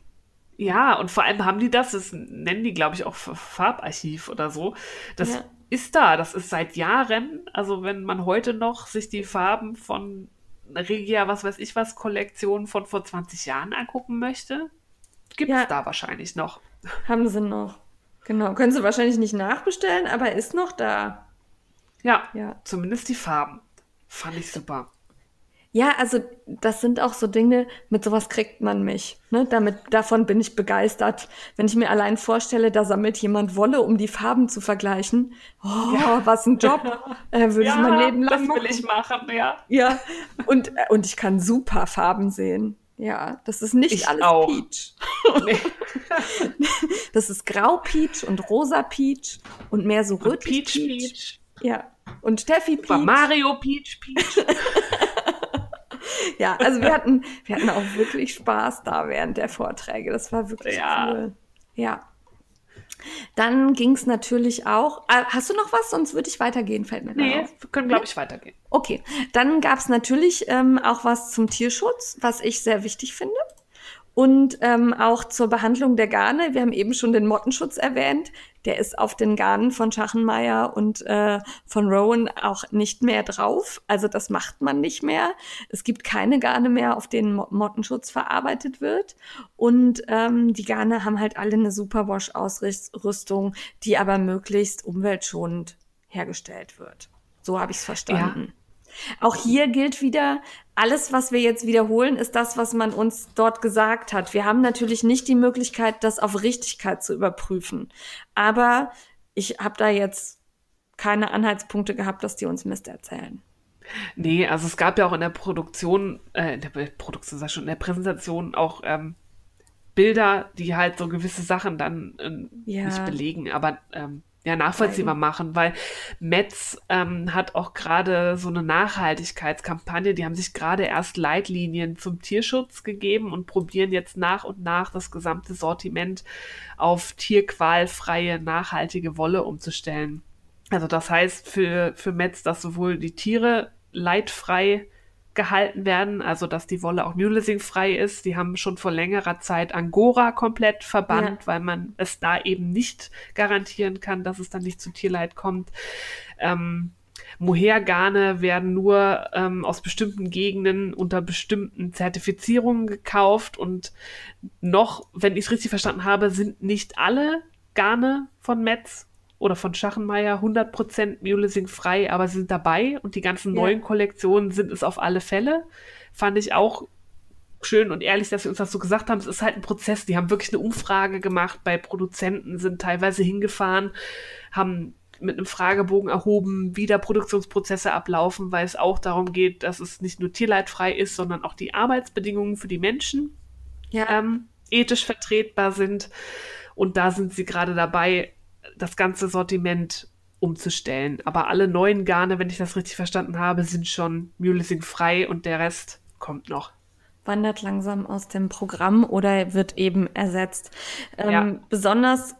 Ja, und vor allem haben die das, das nennen die, glaube ich, auch Farbarchiv oder so. Das Ja. Ist da, das ist seit Jahren. Also wenn man heute noch sich die Farben von Regia, was weiß ich was, Kollektion von vor 20 Jahren angucken möchte, gibt es Ja. da wahrscheinlich noch. Haben sie noch. Genau, können sie wahrscheinlich nicht nachbestellen, aber ist noch da. Ja, Ja. zumindest die Farben. Fand ich super. Ja, also das sind auch so Dinge, mit sowas kriegt man mich. Ne? Damit, davon bin ich begeistert. Wenn ich mir allein vorstelle, da sammelt jemand Wolle, um die Farben zu vergleichen. Oh, was ein Job. [LAUGHS] Äh, würde ich mein Leben lang das will ich machen, ja. Ja, und, äh, und ich kann super Farben sehen. Ja, das ist nicht Ich alles auch. Peach. Nee. [LAUGHS] Das ist Grau Peach und Rosa Peach und mehr so rötlich Peach, Peach. Peach. Ja, und Steffi Super Peach. Mario Peach, Peach. [LAUGHS] [LAUGHS] Ja, also wir hatten, wir hatten auch wirklich Spaß da während der Vorträge. Das war wirklich Ja. cool. Ja. Dann ging es natürlich auch. Ah, hast du noch was? Sonst würde ich weitergehen, fällt mir Nee, gerade auf. wir können, glaube ich, weitergehen. Okay, dann gab es natürlich ähm, auch was zum Tierschutz, was ich sehr wichtig finde. Und ähm, auch zur Behandlung der Garne. Wir haben eben schon den Mottenschutz erwähnt. Der ist auf den Garnen von Schachenmeier und äh, von Rowan auch nicht mehr drauf. Also das macht man nicht mehr. Es gibt keine Garne mehr, auf denen Mo Mottenschutz verarbeitet wird. Und ähm, die Garne haben halt alle eine Superwash-Ausrüstung, die aber möglichst umweltschonend hergestellt wird. So habe ich es verstanden. Auch hier gilt wieder, alles, was wir jetzt wiederholen, ist das, was man uns dort gesagt hat. Wir haben natürlich nicht die Möglichkeit, das auf Richtigkeit zu überprüfen. Aber ich habe da jetzt keine Anhaltspunkte gehabt, dass die uns Mist erzählen. Nee, also es gab ja auch in der Produktion, äh, in der Produktion, sag ich schon, in der Präsentation auch ähm, Bilder, die halt so gewisse Sachen dann äh, Ja. nicht belegen, aber ähm, ja, nachvollziehbar machen, weil Metz ähm, hat auch gerade so eine Nachhaltigkeitskampagne, die haben sich gerade erst Leitlinien zum Tierschutz gegeben und probieren jetzt nach und nach das gesamte Sortiment auf tierqualfreie, nachhaltige Wolle umzustellen. Also das heißt für, für Metz, dass sowohl die Tiere leitfrei gehalten werden, also dass die Wolle auch mulesing-frei ist. Die haben schon vor längerer Zeit Angora komplett verbannt, weil man es da eben nicht garantieren kann, dass es dann nicht zu Tierleid kommt. Ähm, Mohair-Garne werden nur ähm, aus bestimmten Gegenden unter bestimmten Zertifizierungen gekauft und noch, wenn ich es richtig verstanden habe, sind nicht alle Garne von Metz oder von Schachenmeier 100% Mulesing frei, aber sie sind dabei und die ganzen Ja. neuen Kollektionen sind es auf alle Fälle. Fand ich auch schön und ehrlich, dass sie uns das so gesagt haben. Es ist halt ein Prozess. Die haben wirklich eine Umfrage gemacht bei Produzenten, sind teilweise hingefahren, haben mit einem Fragebogen erhoben, wie da Produktionsprozesse ablaufen, weil es auch darum geht, dass es nicht nur tierleidfrei ist, sondern auch die Arbeitsbedingungen für die Menschen ja. ähm, ethisch vertretbar sind. Und da sind sie gerade dabei, das ganze Sortiment umzustellen. Aber alle neuen Garne, wenn ich das richtig verstanden habe, sind schon Mulesing frei und der Rest kommt noch wandert langsam aus dem Programm oder wird eben ersetzt. Ähm, ja. Besonders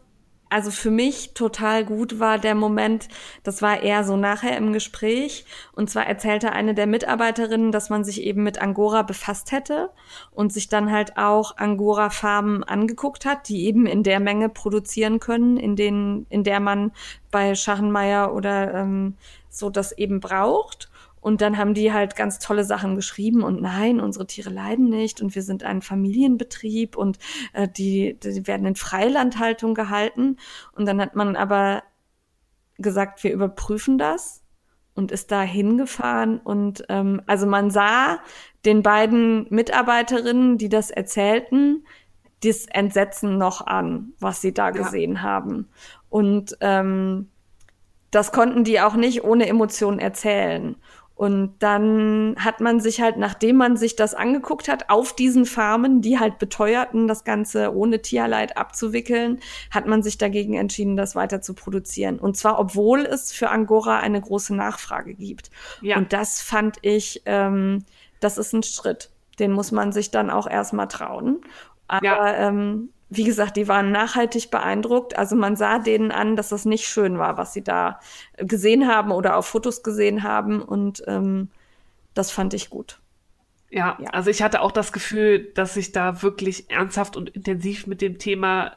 also für mich total gut war der Moment, das war eher so nachher im Gespräch. Und zwar erzählte eine der Mitarbeiterinnen, dass man sich eben mit Angora befasst hätte und sich dann halt auch Angora-Farben angeguckt hat, die eben in der Menge produzieren können, in denen, in der man bei Schachenmeier oder ähm, so das eben braucht. Und dann haben die halt ganz tolle Sachen geschrieben und nein, unsere Tiere leiden nicht und wir sind ein Familienbetrieb und äh, die, die werden in Freilandhaltung gehalten. Und dann hat man aber gesagt, wir überprüfen das und ist da hingefahren und ähm, also man sah den beiden Mitarbeiterinnen, die das erzählten, das Entsetzen noch an, was sie da ja. gesehen haben. Und ähm, das konnten die auch nicht ohne Emotionen erzählen. Und dann hat man sich halt, nachdem man sich das angeguckt hat, auf diesen Farmen, die halt beteuerten, das Ganze ohne Tierleid abzuwickeln, hat man sich dagegen entschieden, das weiter zu produzieren. Und zwar, obwohl es für Angora eine große Nachfrage gibt. Ja. Und das fand ich, ähm, das ist ein Schritt. Den muss man sich dann auch erstmal trauen. Aber ja. ähm, wie gesagt, die waren nachhaltig beeindruckt. Also man sah denen an, dass das nicht schön war, was sie da gesehen haben oder auf Fotos gesehen haben. Und ähm, das fand ich gut. Ja, ja, also ich hatte auch das Gefühl, dass sich da wirklich ernsthaft und intensiv mit dem Thema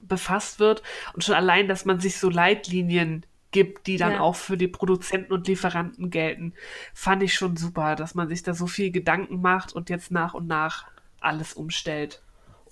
befasst wird. Und schon allein, dass man sich so Leitlinien gibt, die dann ja. auch für die Produzenten und Lieferanten gelten, fand ich schon super, dass man sich da so viel Gedanken macht und jetzt nach und nach alles umstellt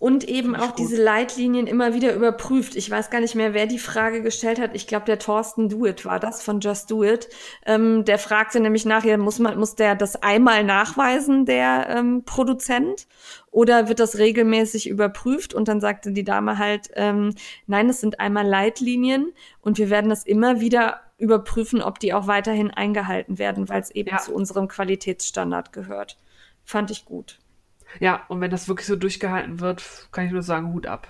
und eben auch gut. diese Leitlinien immer wieder überprüft. Ich weiß gar nicht mehr, wer die Frage gestellt hat. Ich glaube, der Thorsten Do It war das von Just Do It. Ähm, der fragte nämlich nachher, muss man, muss der das einmal nachweisen, der ähm, Produzent? Oder wird das regelmäßig überprüft? Und dann sagte die Dame halt, ähm, nein, es sind einmal Leitlinien und wir werden das immer wieder überprüfen, ob die auch weiterhin eingehalten werden, weil es eben ja. zu unserem Qualitätsstandard gehört. Fand ich gut. Ja, und wenn das wirklich so durchgehalten wird, kann ich nur sagen, Hut ab.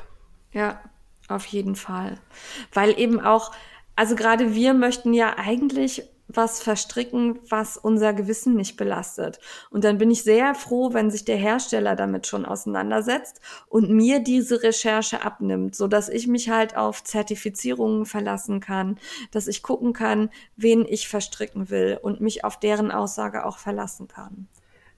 Ja, auf jeden Fall. Weil eben auch, also gerade wir möchten ja eigentlich was verstricken, was unser Gewissen nicht belastet. Und dann bin ich sehr froh, wenn sich der Hersteller damit schon auseinandersetzt und mir diese Recherche abnimmt, so dass ich mich halt auf Zertifizierungen verlassen kann, dass ich gucken kann, wen ich verstricken will und mich auf deren Aussage auch verlassen kann.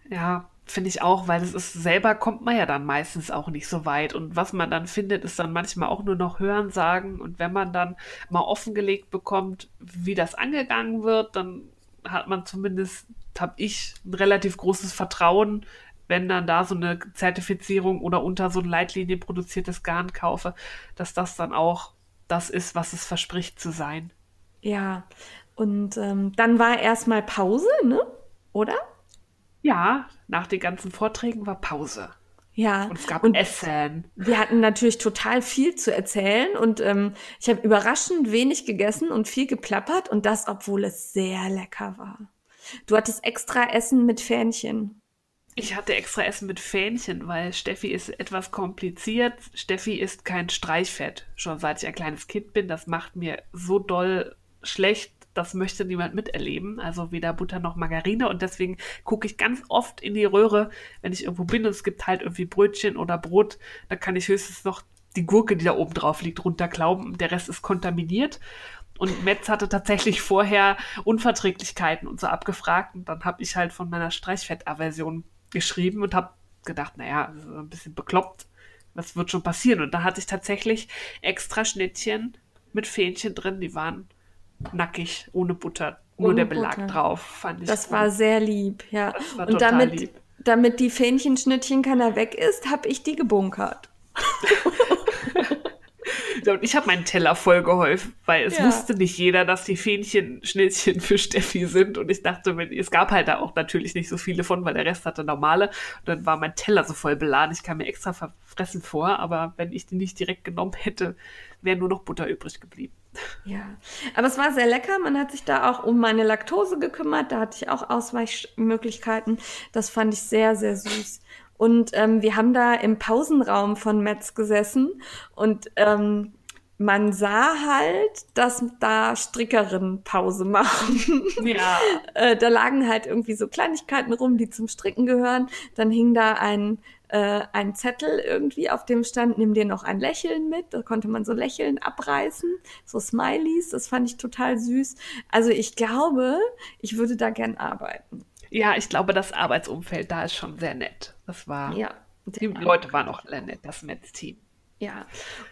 Ja, Finde ich auch, weil es ist selber kommt man ja dann meistens auch nicht so weit. Und was man dann findet, ist dann manchmal auch nur noch Hören sagen. Und wenn man dann mal offengelegt bekommt, wie das angegangen wird, dann hat man zumindest, habe ich ein relativ großes Vertrauen, wenn dann da so eine Zertifizierung oder unter so ein Leitlinie produziertes Garn kaufe, dass das dann auch das ist, was es verspricht zu sein. Ja, und ähm, dann war erstmal Pause, ne? Oder? Ja, nach den ganzen Vorträgen war Pause. Ja. Und es gab und Essen. Wir hatten natürlich total viel zu erzählen und ähm, ich habe überraschend wenig gegessen und viel geplappert und das, obwohl es sehr lecker war. Du hattest extra Essen mit Fähnchen. Ich hatte extra Essen mit Fähnchen, weil Steffi ist etwas kompliziert. Steffi ist kein Streichfett, schon seit ich ein kleines Kind bin. Das macht mir so doll schlecht, das möchte niemand miterleben, also weder Butter noch Margarine. Und deswegen gucke ich ganz oft in die Röhre, wenn ich irgendwo bin und es gibt halt irgendwie Brötchen oder Brot, dann kann ich höchstens noch die Gurke, die da oben drauf liegt, runterklauben, der Rest ist kontaminiert. Und Metz hatte tatsächlich vorher Unverträglichkeiten und so abgefragt. Und dann habe ich halt von meiner Streichfettaversion geschrieben und habe gedacht, naja, ein bisschen bekloppt, was wird schon passieren? Und da hatte ich tatsächlich extra Schnittchen mit Fähnchen drin, die waren nackig, ohne Butter. Nur ohne der Belag Butter. drauf, fand ich. Das gut. war sehr lieb, ja. Und damit, lieb. damit die Fähnchenschnittchen keiner weg ist, habe ich die gebunkert. Und ich habe meinen Teller voll geholfen, weil es Ja. wusste nicht jeder, dass die Fähnchen Schnittchen für Steffi sind. Und ich dachte, wenn, es gab halt da auch natürlich nicht so viele von, weil der Rest hatte normale. Und dann war mein Teller so voll beladen. Ich kam mir extra verfressen vor, aber wenn ich die nicht direkt genommen hätte, wäre nur noch Butter übrig geblieben. [LAUGHS] Ja, aber es war sehr lecker. Man hat sich da auch um meine Laktose gekümmert. Da hatte ich auch Ausweichmöglichkeiten. Das fand ich sehr, sehr süß. Und ähm, wir haben da im Pausenraum von Metz gesessen und ähm, man sah halt, dass da Strickerinnen Pause machen. Ja. [LAUGHS] äh, da lagen halt irgendwie so Kleinigkeiten rum, die zum Stricken gehören. Dann hing da ein, äh, ein Zettel irgendwie, auf dem stand, nimm dir noch ein Lächeln mit. Da konnte man so Lächeln abreißen, so Smileys. Das fand ich total süß. Also ich glaube, ich würde da gern arbeiten. Ja, ich glaube, das Arbeitsumfeld da ist schon sehr nett. Das war. Ja. Die Leute waren auch alle nett, das Metz-Team. Ja.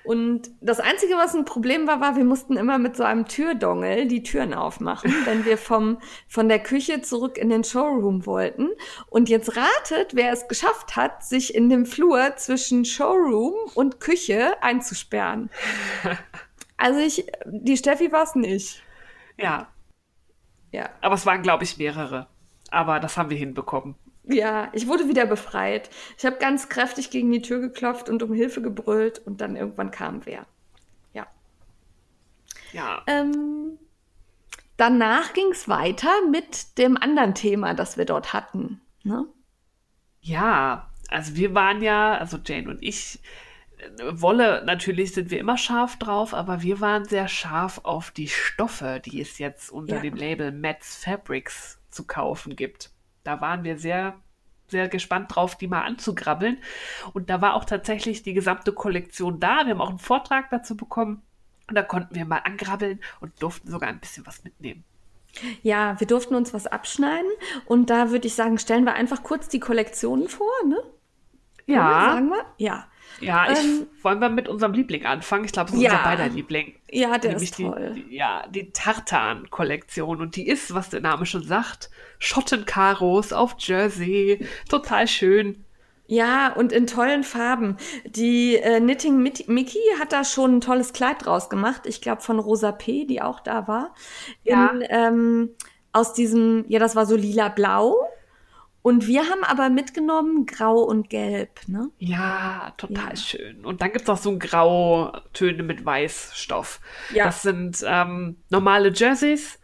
Und das Einzige, was ein Problem war, war, wir mussten immer mit so einem Türdongel die Türen aufmachen, wenn wir vom, von der Küche zurück in den Showroom wollten. Und jetzt ratet, wer es geschafft hat, sich in dem Flur zwischen Showroom und Küche einzusperren. Also ich, die Steffi war es nicht. Ja, Ja. aber es waren, glaube ich, mehrere. Aber das haben wir hinbekommen. Ja, ich wurde wieder befreit. Ich habe ganz kräftig gegen die Tür geklopft und um Hilfe gebrüllt und dann irgendwann kam wer. Ja. Ja. Ähm, danach ging es weiter mit dem anderen Thema, das wir dort hatten. Ne? Ja, also wir waren ja, also Jane und ich, äh, Wolle, natürlich sind wir immer scharf drauf, aber wir waren sehr scharf auf die Stoffe, die es jetzt unter Ja. dem Label Mets Fabrics zu kaufen gibt. Da waren wir sehr, sehr gespannt drauf, die mal anzugrabbeln. Und da war auch tatsächlich die gesamte Kollektion da. Wir haben auch einen Vortrag dazu bekommen. Und da konnten wir mal angrabbeln und durften sogar ein bisschen was mitnehmen. Ja, wir durften uns was abschneiden und da würde ich sagen, stellen wir einfach kurz die Kollektionen vor, ne? Oder, sagen wir? Ja. Ja, ich, Ähm, wollen wir mit unserem Liebling anfangen? Ich glaube, es ist Ja. unser beider Liebling. Ja, der Nämlich ist die, toll. Die, ja, die Tartan-Kollektion. Und die ist, was der Name schon sagt, Schottenkaros auf Jersey. Total schön. Ja, und in tollen Farben. Die äh, Knitting Mickey hat da schon ein tolles Kleid draus gemacht. Ich glaube von Rosa P., die auch da war. Ja. In, ähm, aus diesem, ja, das war so lila-blau. Und wir haben aber mitgenommen Grau und Gelb, ne? Ja, total Ja. schön. Und dann gibt es auch so Grautöne mit Weißstoff. Ja. Das sind ähm, normale Jerseys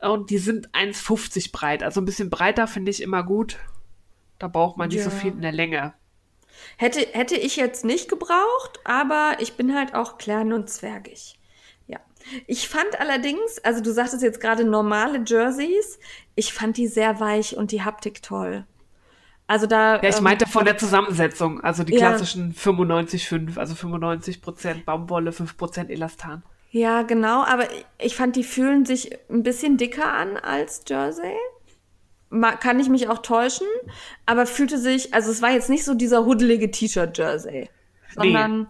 und die sind 1,50 breit. Also ein bisschen breiter finde ich immer gut. Da braucht man nicht so Ja. viel in der Länge. Hätte, hätte ich jetzt nicht gebraucht, aber ich bin halt auch klein und zwergig. Ich fand allerdings, also du sagtest jetzt gerade normale Jerseys, ich fand die sehr weich und die Haptik toll. Also da. Ja, ich ähm, meinte von der Zusammensetzung, also die Ja. klassischen 95,5, also 95% Baumwolle, 5% Elastan. Ja, genau, aber ich fand, die fühlen sich ein bisschen dicker an als Jersey. Kann ich mich auch täuschen, aber fühlte sich, also es war jetzt nicht so dieser huddelige T-Shirt-Jersey, sondern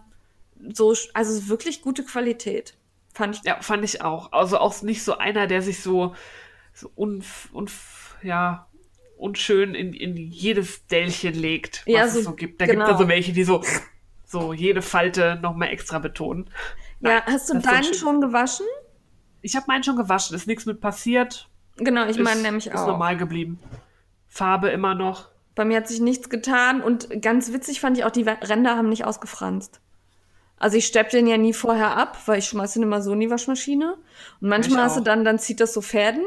so, also wirklich gute Qualität. Fand ich. Ja, fand ich auch. Also auch nicht so einer, der sich so, so unf, unf, ja, unschön in, in jedes Dellchen legt, was Ja, es so- so gibt. Da gibt genau. es so welche, die so, so jede Falte nochmal extra betonen. Ja, Nein, hast du ist so deinen schon gewaschen? Ich habe meinen schon gewaschen, ist nichts mit passiert. Genau, ich meine ist, nämlich ist auch. normal geblieben. Farbe immer noch. Bei mir hat sich nichts getan und ganz witzig fand ich auch, die Ränder haben nicht ausgefranst. Also ich steppe den ja nie vorher ab, weil ich schmeiße den immer so in die Waschmaschine. Und manchmal hast du dann, dann zieht das so Fäden.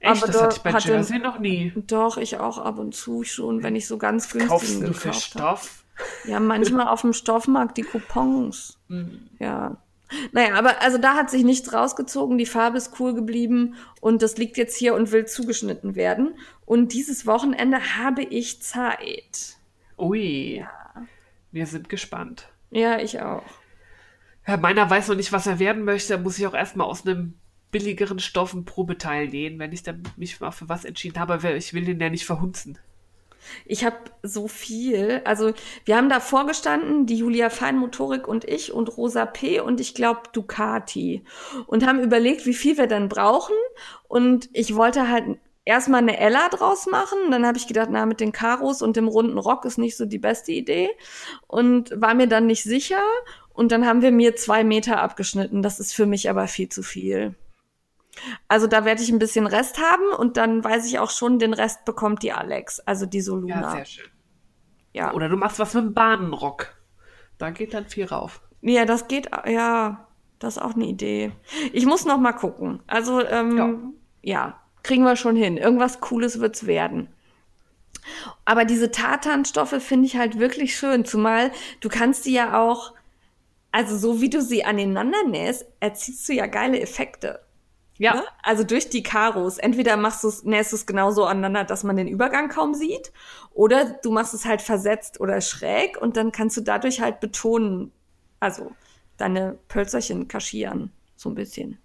Echt, Aber das da hatte ich bei hatte- Jersey noch nie. Doch, ich auch ab und zu schon, wenn ich so ganz Was kaufst du für. Stoff? Ja, manchmal auf dem Stoffmarkt die Coupons. Mhm. Ja. Naja, aber also da hat sich nichts rausgezogen, die Farbe ist cool geblieben und das liegt jetzt hier und will zugeschnitten werden. Und dieses Wochenende habe ich Zeit. Ui. Wir sind gespannt. Ja, ich auch. Ja, meiner weiß noch nicht, was er werden möchte. Da muss ich auch erstmal aus einem billigeren Stoff ein Probeteil nähen, wenn ich dann mich mal für was entschieden habe. Ich will den ja nicht verhunzen. Ich habe so viel. Also wir haben da vorgestanden, die Julia Feinmotorik und ich und Rosa P. und ich glaube Ducati. Und haben überlegt, wie viel wir dann brauchen. Und ich wollte halt erstmal eine Ella draus machen. Dann habe ich gedacht, na, mit den Karos und dem runden Rock ist nicht so die beste Idee. Und war mir dann nicht sicher. Und dann haben wir mir zwei Meter abgeschnitten. Das ist für mich aber viel zu viel. Also da werde ich ein bisschen Rest haben und dann weiß ich auch schon, den Rest bekommt die Alex, also die Soluna. Ja, sehr schön. Ja. Oder du machst was mit dem Bahnenrock. Da geht dann viel rauf. Ja, das geht, ja, das ist auch eine Idee. Ich muss noch mal gucken. Also, ähm, ja. ja, kriegen wir schon hin. Irgendwas Cooles wird's werden. Aber diese Tartanstoffe finde ich halt wirklich schön, zumal du kannst die ja auch, also so wie du sie aneinander nähst, erzielst du ja geile Effekte. Ja. Ne? Also durch die Karos. Entweder machst du's, nähst du es genauso aneinander, dass man den Übergang kaum sieht, oder du machst es halt versetzt oder schräg und dann kannst du dadurch halt betonen, also deine Pölzerchen kaschieren, so ein bisschen.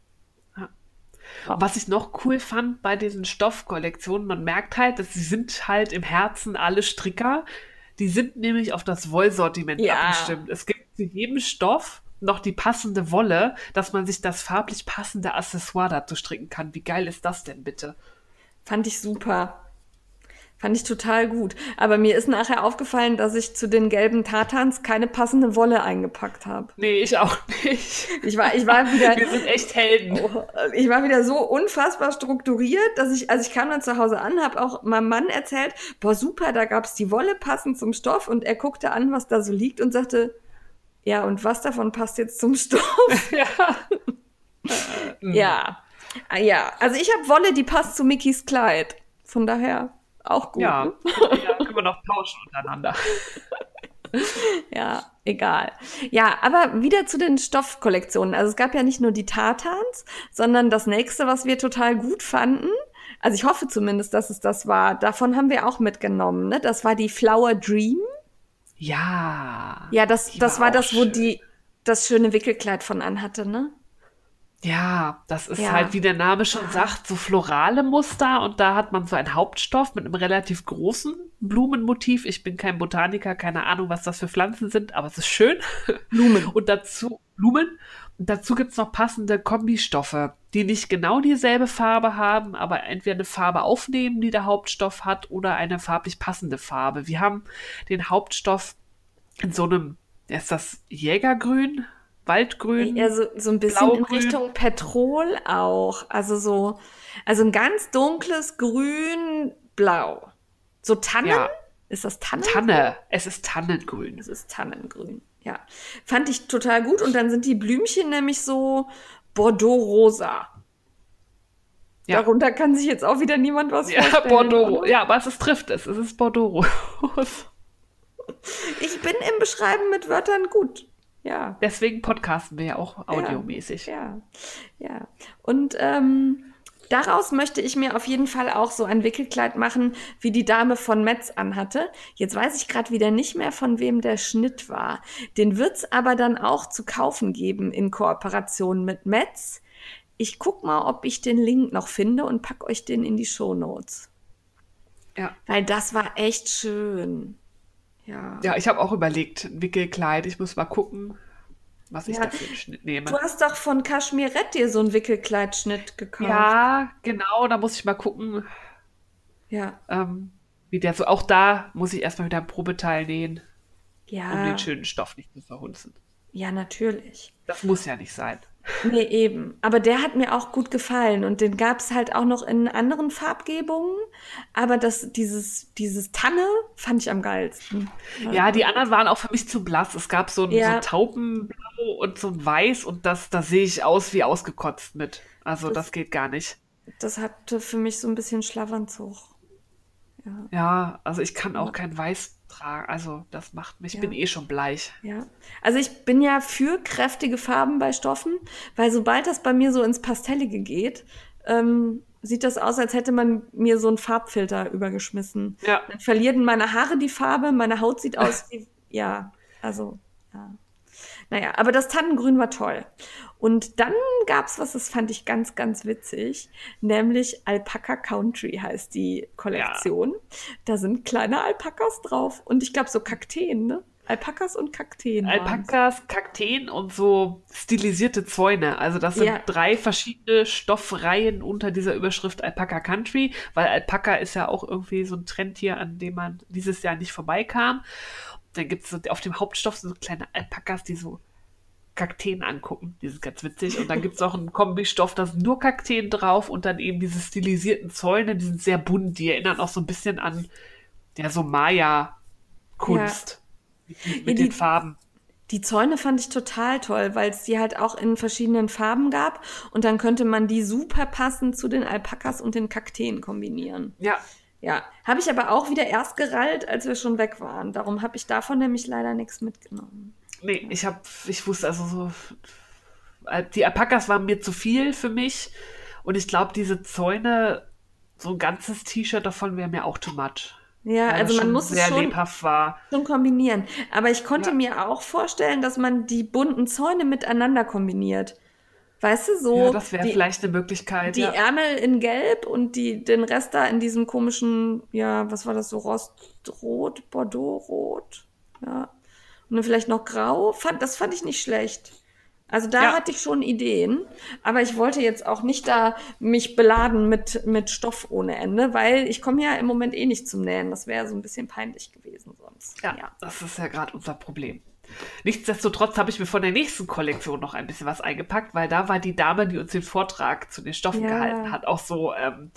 Ja. Was ich noch cool fand bei diesen Stoffkollektionen, man merkt halt, dass sie sind halt im Herzen alle Stricker. Die sind nämlich auf das Wollsortiment Ja. abgestimmt. Es gibt zu jedem Stoff noch die passende Wolle, dass man sich das farblich passende Accessoire dazu stricken kann. Wie geil ist das denn bitte? Fand ich super. Fand ich total gut. Aber mir ist nachher aufgefallen, dass ich zu den gelben Tartans keine passende Wolle eingepackt habe. Nee, ich auch nicht. Ich war, ich war wieder, Wir sind echt Helden. ich war wieder so unfassbar strukturiert, dass ich, also ich kam dann zu Hause an, habe auch meinem Mann erzählt, boah super, da gab's die Wolle passend zum Stoff und er guckte an, was da so liegt und sagte, ja und was davon passt jetzt zum Stoff? [LAUGHS] Ja. Ja, ja. Also ich habe Wolle, die passt zu Mickys Kleid. Von daher auch gut. Ja, ne? [LAUGHS] ja, können wir noch tauschen untereinander. [LAUGHS] Ja, egal. Ja, aber wieder zu den Stoffkollektionen. Also es gab ja nicht nur die Tartans, sondern das nächste, was wir total gut fanden. Also ich hoffe zumindest, dass es das war. Davon haben wir auch mitgenommen. Ne? Das war die Flower Dream. Ja. Ja, das, das war war das, wo schön. die das schöne Wickelkleid von anhatte, ne? Ja, das ist Ja. halt, wie der Name schon sagt, so florale Muster und da hat man so einen Hauptstoff mit einem relativ großen Blumenmotiv. Ich bin kein Botaniker, keine Ahnung, was das für Pflanzen sind, aber es ist schön. [LAUGHS] Blumen. Und dazu Blumen. Und dazu gibt's noch passende Kombistoffe, die nicht genau dieselbe Farbe haben, aber entweder eine Farbe aufnehmen, die der Hauptstoff hat, oder eine farblich passende Farbe. Wir haben den Hauptstoff in so einem, ist das Jägergrün? Waldgrün? Ja, so, so ein bisschen in Blaugrün. Richtung Petrol auch. Also so, also ein ganz dunkles Grün-Blau. So Tannen? Ja. Ist das Tannen? Tanne. Es ist Tannengrün. Es ist Tannengrün. Ja. Fand ich total gut. Und dann sind die Blümchen nämlich so Bordeaux-rosa. Ja. Darunter kann sich jetzt auch wieder niemand was Ja, vorstellen. Bordeaux. oder? Ja, aber es ist, trifft es. Es ist Bordeaux. Ich bin im Beschreiben mit Wörtern gut. Ja. Deswegen podcasten wir ja auch audiomäßig. Ja, ja. Und ähm, daraus möchte ich mir auf jeden Fall auch so ein Wickelkleid machen, wie die Dame von Metz anhatte. Jetzt weiß ich gerade wieder nicht mehr, von wem der Schnitt war. Den wird's aber dann auch zu kaufen geben in Kooperation mit Metz. Ich guck mal, ob ich den Link noch finde und pack euch den in die Shownotes. Ja. Weil das war echt schön. Ja. Ja, ich habe auch überlegt, ein Wickelkleid. Ich muss mal gucken, was ich Ja. da für einen Schnitt nehme. Du hast doch von Kaschmirett dir so einen Wickelkleidschnitt gekauft. Ja, genau, da muss ich mal gucken, Ja. ähm, wie der so. Auch da muss ich erstmal wieder ein Probeteil nähen, Ja. um den schönen Stoff nicht zu verhunzen. Ja, natürlich. Das muss ja nicht sein. Nee, eben. Aber der hat mir auch gut gefallen und den gab es halt auch noch in anderen Farbgebungen. Aber das, dieses, dieses Tanne fand ich am geilsten. Ja, die anderen waren auch für mich zu blass. Es gab so ein, Ja. so ein Taubenblau und so ein Weiß und das, da sehe ich aus wie ausgekotzt mit. Also das, Das- geht gar nicht. Das hatte für mich so ein bisschen Schlafanzug. Ja, also ich kann auch kein Weiß tragen. Also das macht mich, ich Ja. bin eh schon bleich. Ja. Also ich bin ja für kräftige Farben bei Stoffen, weil sobald das bei mir so ins Pastellige geht, ähm, sieht das aus, als hätte man mir so einen Farbfilter übergeschmissen. Ja. Dann verlieren meine Haare die Farbe, meine Haut sieht aus [LAUGHS] wie, ja, also, ja. Naja, aber das Tannengrün war toll. Und dann gab's was, das fand ich ganz, ganz witzig, nämlich Alpaca Country heißt die Kollektion. Da sind kleine Alpakas drauf und ich glaube so Kakteen, ne? Alpakas und Kakteen. Alpakas, Kakteen und so stilisierte Zäune. Also das sind Ja. drei verschiedene Stoffreihen unter dieser Überschrift Alpaka Country, weil Alpaka ist ja auch irgendwie so ein Trendtier, an dem man dieses Jahr nicht vorbeikam. Dann gibt es so, auf dem Hauptstoff so kleine Alpakas, die so Kakteen angucken. Die sind ganz witzig. Und dann gibt es auch einen Kombistoff, da sind nur Kakteen drauf und dann eben diese stilisierten Zäune, die sind sehr bunt. Die erinnern auch so ein bisschen an ja, so Maya-Kunst mit, mit Ja, die- den Farben. Die Zäune fand ich total toll, weil es die halt auch in verschiedenen Farben gab und dann könnte man die super passend zu den Alpakas und den Kakteen kombinieren. Ja, Ja, habe ich aber auch wieder erst gerallt, als wir schon weg waren. Darum habe ich davon nämlich leider nichts mitgenommen. Nee, ich habe, ich wusste also so, die Alpakas waren mir zu viel für mich und ich glaube, diese Zäune, so ein ganzes T-Shirt davon wäre mir auch too much. Ja, also man muss es sehr schon, lebhaft war. schon kombinieren. Aber ich konnte Ja. mir auch vorstellen, dass man die bunten Zäune miteinander kombiniert. Weißt du, so ja, das wäre die, vielleicht eine Möglichkeit. die ja. Ärmel in Gelb und die, den Rest da in diesem komischen, ja, was war das so, Rostrot, Bordeaux-Rot, ja. Und dann vielleicht noch Grau. Fand, das fand ich nicht schlecht. Also da Ja. hatte ich schon Ideen, aber ich wollte jetzt auch nicht da mich beladen mit, mit Stoff ohne Ende, weil ich komme ja im Moment eh nicht zum Nähen. Das wäre so ein bisschen peinlich gewesen sonst. Ja, das ist ja gerade unser Problem. Nichtsdestotrotz habe ich mir von der nächsten Kollektion noch ein bisschen was eingepackt, weil da war die Dame, die uns den Vortrag zu den Stoffen Ja. gehalten hat, auch so, ähm,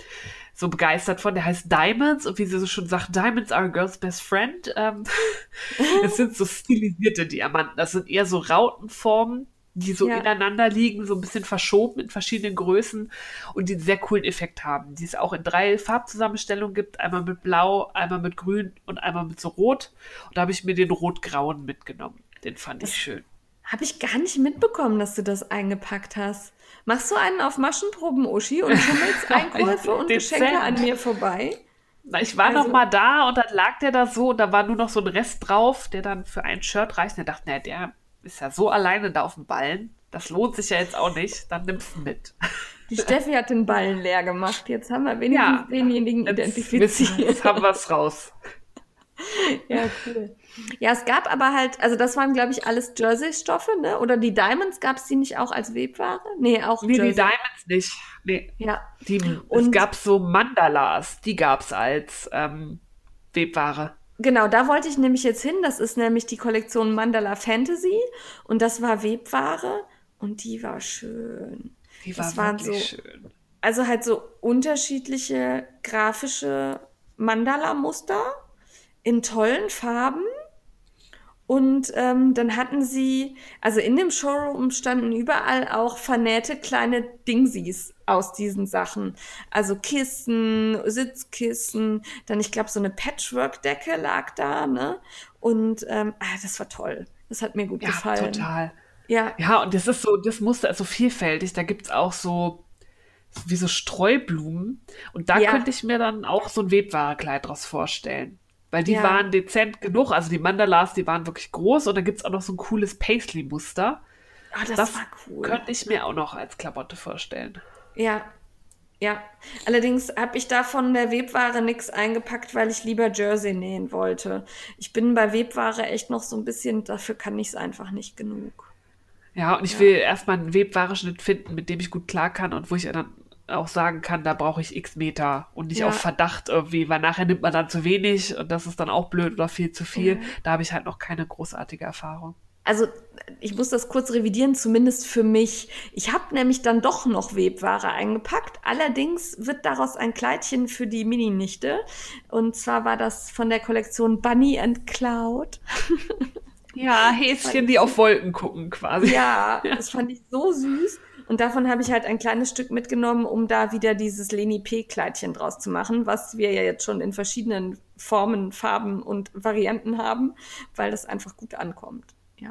so begeistert von. Der heißt Diamonds und wie sie so schon sagt, Diamonds are a girl's best friend. Ähm, [LAUGHS] es sind so stilisierte Diamanten. Das sind eher so Rautenformen, die so Ja. ineinander liegen, so ein bisschen verschoben in verschiedenen Größen und die einen sehr coolen Effekt haben, die es auch in drei Farbzusammenstellungen gibt, einmal mit Blau, einmal mit Grün und einmal mit so Rot. Und da habe ich mir den Rot-Grauen mitgenommen. Den fand ich schön. Habe ich gar nicht mitbekommen, dass du das eingepackt hast. Machst du einen auf Maschenproben, Uschi, und schummelst [LAUGHS] Einkäufe und. Geschenke an mir vorbei? Na, Ich war Also- noch mal da und dann lag der da so und da war nur noch so ein Rest drauf, der dann für ein Shirt reicht. Und ich dachte, naja, der ist ja so alleine da auf dem Ballen. Das lohnt sich ja jetzt auch nicht. Dann nimmst du mit. Die Steffi hat den Ballen leer gemacht. Jetzt haben wir wenigstens Ja, denjenigen Jetzt, identifiziert. jetzt haben wir es raus. [LAUGHS] Ja, cool. Ja, es gab aber halt, also das waren, glaube ich, alles Jersey-Stoffe, ne? Oder die Diamonds, gab es die nicht auch als Webware? Nee, auch Nee, die Jersey. Diamonds nicht. Nee. Ja, Die, es Und- gab so Mandalas, die gab es als ähm, Webware. Genau, da wollte ich nämlich jetzt hin. Das ist nämlich die Kollektion Mandala Fantasy und das war Webware und die war schön. Die war Das waren so- schön. Also halt so unterschiedliche grafische Mandala-Muster in tollen Farben. Und ähm, dann hatten sie, also in dem Showroom standen überall auch vernähte kleine Dingsies aus diesen Sachen. Also Kissen, Sitzkissen, dann ich glaube so eine Patchwork-Decke lag da, ne? Und ähm, ah, das war toll. Das hat mir gut Ja, gefallen. total. Ja, Ja, und das ist so, das Muster ist so vielfältig. Da gibt es auch so wie so Streublumen. Und da Ja. könnte ich mir dann auch so ein Webwarekleid draus vorstellen. Weil die Ja. waren dezent genug. Also die Mandalas, die waren wirklich groß. Und da gibt es auch noch so ein cooles Paisley-Muster. ah, das, Das war cool. könnte ich mir auch noch als Klamotte vorstellen. Ja, ja. Allerdings habe ich da von der Webware nichts eingepackt, weil ich lieber Jersey nähen wollte. Ich bin bei Webware echt noch so ein bisschen, dafür kann ich es einfach nicht genug. Ja, und ich will erstmal einen Webwareschnitt finden, mit dem ich gut klar kann und wo ich dann auch sagen kann, da brauche ich x Meter und nicht Ja. auf Verdacht irgendwie, weil nachher nimmt man dann zu wenig und das ist dann auch blöd oder viel zu viel. Ja. Da habe ich halt noch keine großartige Erfahrung. Also ich muss das kurz revidieren, zumindest für mich. Ich habe nämlich dann doch noch Webware eingepackt. Allerdings wird daraus ein Kleidchen für die Mini-Nichte. Und zwar war das von der Kollektion Bunny and Cloud. Ja, [LAUGHS] Häschen, die auf Wolken gucken quasi. [LAUGHS] Ja, das fand ich so süß. Und davon habe ich halt ein kleines Stück mitgenommen, um da wieder dieses Leni P-Kleidchen draus zu machen, was wir ja jetzt schon in verschiedenen Formen, Farben und Varianten haben, weil das einfach gut ankommt. Ja.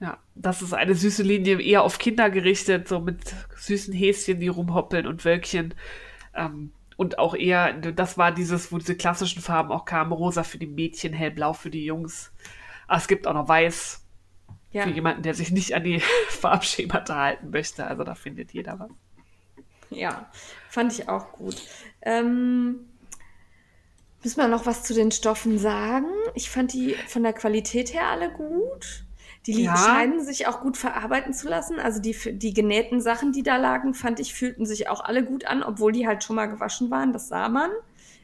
Ja, das ist eine süße Linie, eher auf Kinder gerichtet, so mit süßen Häschen, die rumhoppeln und Wölkchen. Ähm, und auch eher, das war dieses, wo diese klassischen Farben auch kamen, rosa für die Mädchen, hellblau für die Jungs. Aber es gibt auch noch weiß Ja. für jemanden, der sich nicht an die [LAUGHS] Farbschemata halten möchte. Also da findet jeder was. Ja, fand ich auch gut. Ähm, Müssen wir noch was zu den Stoffen sagen? Ich fand die von der Qualität her alle gut. Die Ja. scheinen sich auch gut verarbeiten zu lassen. Also die, die genähten Sachen, die da lagen, fand ich, fühlten sich auch alle gut an, obwohl die halt schon mal gewaschen waren. Das sah man.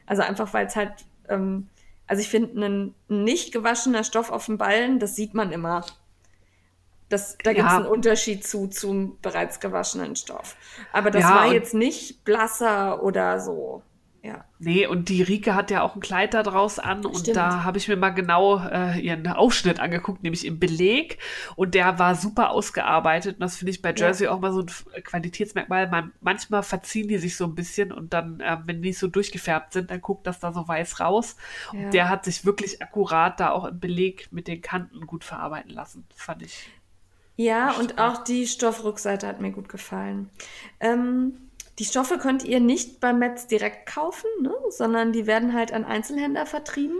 Also einfach, weil es halt, ähm, also ich finde, ein nicht gewaschener Stoff auf dem Ballen, das sieht man immer. Das, da gibt es Ja. einen Unterschied zu zum bereits gewaschenen Stoff. Aber das Ja, war und- jetzt nicht blasser oder so. Ja. Nee, und die Rike hat ja auch ein Kleid da draus an und Stimmt. da habe ich mir mal genau äh, ihren Ausschnitt angeguckt, nämlich im Beleg und der war super ausgearbeitet und das finde ich bei Ja. Jersey auch mal so ein Qualitätsmerkmal. Man, manchmal verziehen die sich so ein bisschen und dann, ähm, wenn die nicht so durchgefärbt sind, dann guckt das da so weiß raus. Ja. Und der hat sich wirklich akkurat da auch im Beleg mit den Kanten gut verarbeiten lassen. Fand ich. Ja, und auch die Stoffrückseite hat mir gut gefallen. Ähm, die Stoffe könnt ihr nicht beim Metz direkt kaufen, ne? sondern die werden halt an Einzelhändler vertrieben.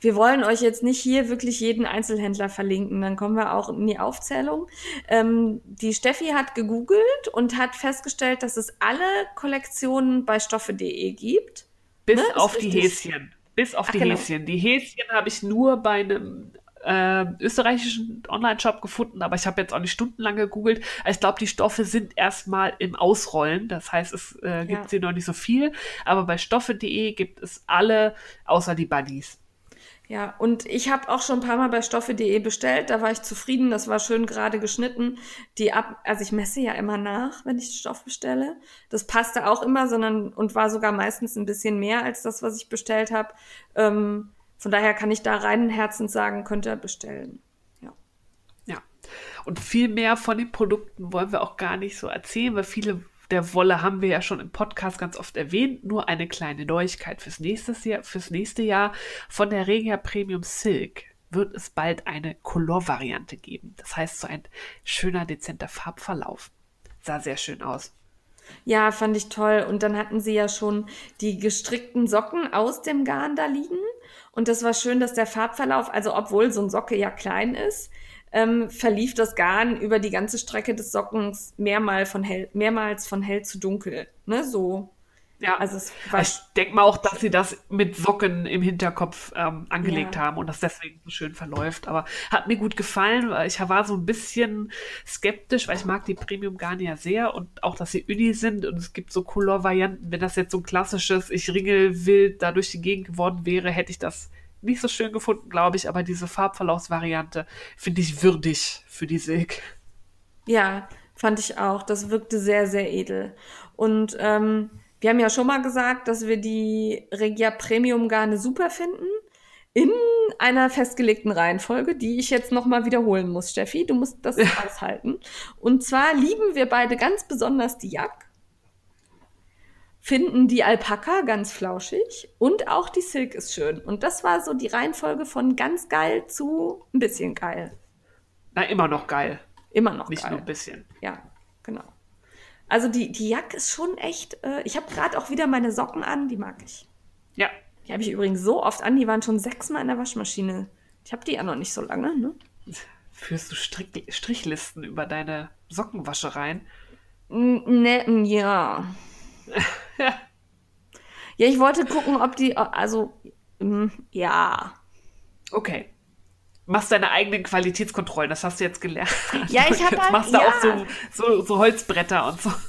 Wir wollen euch jetzt nicht hier wirklich jeden Einzelhändler verlinken, dann kommen wir auch in die Aufzählung. Ähm, die Steffi hat gegoogelt und hat festgestellt, dass es alle Kollektionen bei stoffe.de gibt. Bis Ne, auf die richtig. Häschen. Bis auf Ach, die genau. Häschen. Die Häschen habe ich nur bei einem äh, österreichischen Online-Shop gefunden, aber ich habe jetzt auch nicht stundenlang gegoogelt. Also Ich glaube, die Stoffe sind erstmal im Ausrollen. Das heißt, es äh, gibt Ja. sie noch nicht so viel. Aber bei stoffe.de gibt es alle, außer die Bunnies. Ja, und ich habe auch schon ein paar Mal bei stoffe.de bestellt, da war ich zufrieden, das war schön gerade geschnitten. Die ab, also ich messe ja immer nach, wenn ich Stoff bestelle. Das passte auch immer, sondern und war sogar meistens ein bisschen mehr als das, was ich bestellt habe. Ähm, von daher kann ich da reinen Herzens sagen, könnt ihr bestellen. Ja. Ja. Und viel mehr von den Produkten wollen wir auch gar nicht so erzählen, weil viele der Wolle haben wir ja schon im Podcast ganz oft erwähnt. Nur eine kleine Neuigkeit fürs nächste Jahr. Fürs nächste Jahr von der Regia Premium Silk wird es bald eine Color-Variante geben. Das heißt, so ein schöner, dezenter Farbverlauf. Sah sehr schön aus. Ja, fand ich toll. Und dann hatten sie ja schon die gestrickten Socken aus dem Garn da liegen. Und das war schön, dass der Farbverlauf, also obwohl so ein Socke ja klein ist, ähm, verlief das Garn über die ganze Strecke des Sockens mehrmal von hell, mehrmals von hell zu dunkel. Ne, so. Ja, Also es war ich denke mal auch, dass sie das mit Socken im Hinterkopf ähm, angelegt Ja. haben und das deswegen so schön verläuft. Aber hat mir gut gefallen, weil ich war so ein bisschen skeptisch, weil ich mag die Premium Garn ja sehr und auch, dass sie Uni sind und es gibt so Color-Varianten. Wenn das jetzt so ein klassisches, ich ringel wild da durch die Gegend geworden wäre, hätte ich das nicht so schön gefunden, glaube ich. Aber diese Farbverlaufsvariante finde ich würdig für die Silk. Ja, fand ich auch. Das wirkte sehr, sehr edel. Und ähm, wir haben ja schon mal gesagt, dass wir die Regia Premium Garne super finden. In einer festgelegten Reihenfolge, die ich jetzt nochmal wiederholen muss, Steffi. Du musst das aushalten. Und zwar lieben wir beide ganz besonders die Jack, finden die Alpaka ganz flauschig und auch die Silk ist schön. Und das war so die Reihenfolge von ganz geil zu ein bisschen geil. Na, immer noch geil. Immer noch Nicht geil. nur ein bisschen. Ja, genau. Also die, die Jack ist schon echt. Äh, ich habe gerade auch wieder meine Socken an, die mag ich. Ja, Die habe ich übrigens so oft an, die waren schon sechsmal in der Waschmaschine. Ich habe die ja noch nicht so lange, ne? führst du Strick Strichlisten über deine Sockenwaschereien? Ne, ja. Ja. [LAUGHS] Ja, ich wollte gucken, ob die. Also, mm, ja. Okay. Machst deine eigenen Qualitätskontrollen, das hast du jetzt gelernt. [LAUGHS] Ja, ich hab Jetzt halt- machst ja. auch so, so, so Holzbretter und so. [LAUGHS]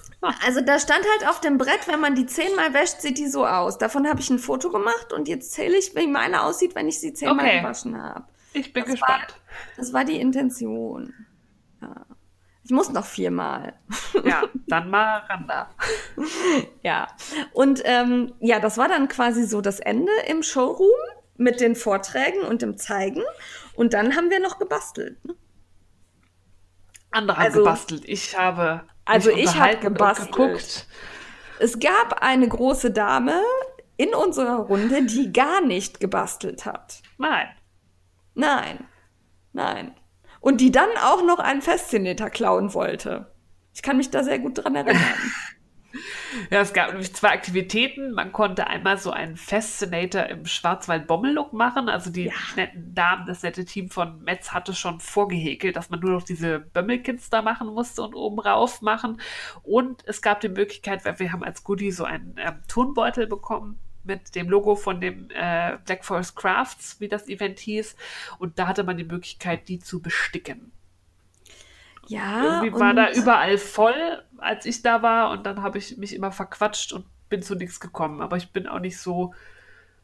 Also da stand halt auf dem Brett, wenn man die zehnmal wäscht, sieht die so aus. Davon habe ich ein Foto gemacht und jetzt zähle ich, wie meine aussieht, wenn ich sie zehnmal Okay. gewaschen habe. Ich bin Das war- gespannt. Das war die Intention. Ja. Ich muss noch viermal. [LAUGHS] Ja, dann mal ran da. Ja. Und ähm, ja, das war dann quasi so das Ende im Showroom mit den Vorträgen und dem Zeigen. Und dann haben wir noch gebastelt. Ne? Andere haben Also- gebastelt. Ich habe. Also ich hab unterhalten und gebastelt. geguckt. Es gab eine große Dame in unserer Runde, die gar nicht gebastelt hat. Nein. Nein. Nein. Und die dann auch noch einen Faszinator klauen wollte. Ich kann mich da sehr gut dran erinnern. [LAUGHS] Ja, es gab nämlich zwei Aktivitäten. Man konnte einmal so einen Fascinator im Schwarzwald-Bommel-Look machen. Also die Ja. netten Damen, das nette Team von Metz hatte schon vorgehäkelt, dass man nur noch diese Bömmelkins da machen musste und oben rauf machen. Und es gab die Möglichkeit, weil wir haben als Goodie so einen ähm, Turnbeutel bekommen mit dem Logo von dem äh, Black Forest Crafts, wie das Event hieß. Und da hatte man die Möglichkeit, die zu besticken. Ja. Irgendwie war da überall voll, als ich da war. Und dann habe ich mich immer verquatscht und bin zu nichts gekommen. Aber ich bin auch nicht so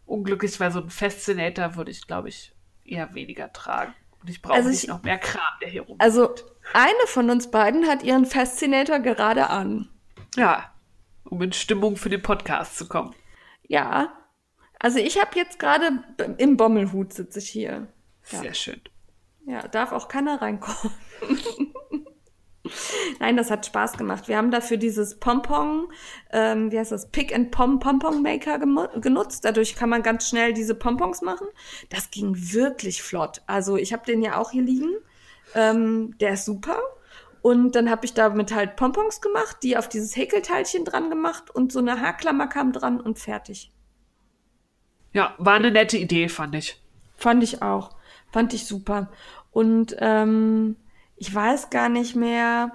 unglücklich, weil so ein Fascinator würde ich, glaube ich, eher weniger tragen. Und ich brauche Also nicht ich- noch mehr Kram, der hier rum. Also eine von uns beiden hat ihren Fascinator gerade an. ja, um in Stimmung für den Podcast zu kommen. Ja. Also ich habe jetzt gerade im Bommelhut sitze ich hier. Ja. Sehr schön. Ja, darf auch keiner reinkommen. [LAUGHS] [LAUGHS] Nein, das hat Spaß gemacht. Wir haben dafür dieses Pompon, ähm, wie heißt das, Pick and Pom Pompon Maker genutzt. Dadurch kann man ganz schnell diese Pompons machen. Das ging wirklich flott. Also ich habe den ja auch hier liegen. Ähm, der ist super. Und dann habe ich damit halt Pompons gemacht, die auf dieses Häkelteilchen dran gemacht und so eine Haarklammer kam dran und fertig. Ja, war eine nette Idee, fand ich. Fand ich auch. Fand ich super. Und ähm, ich weiß gar nicht mehr,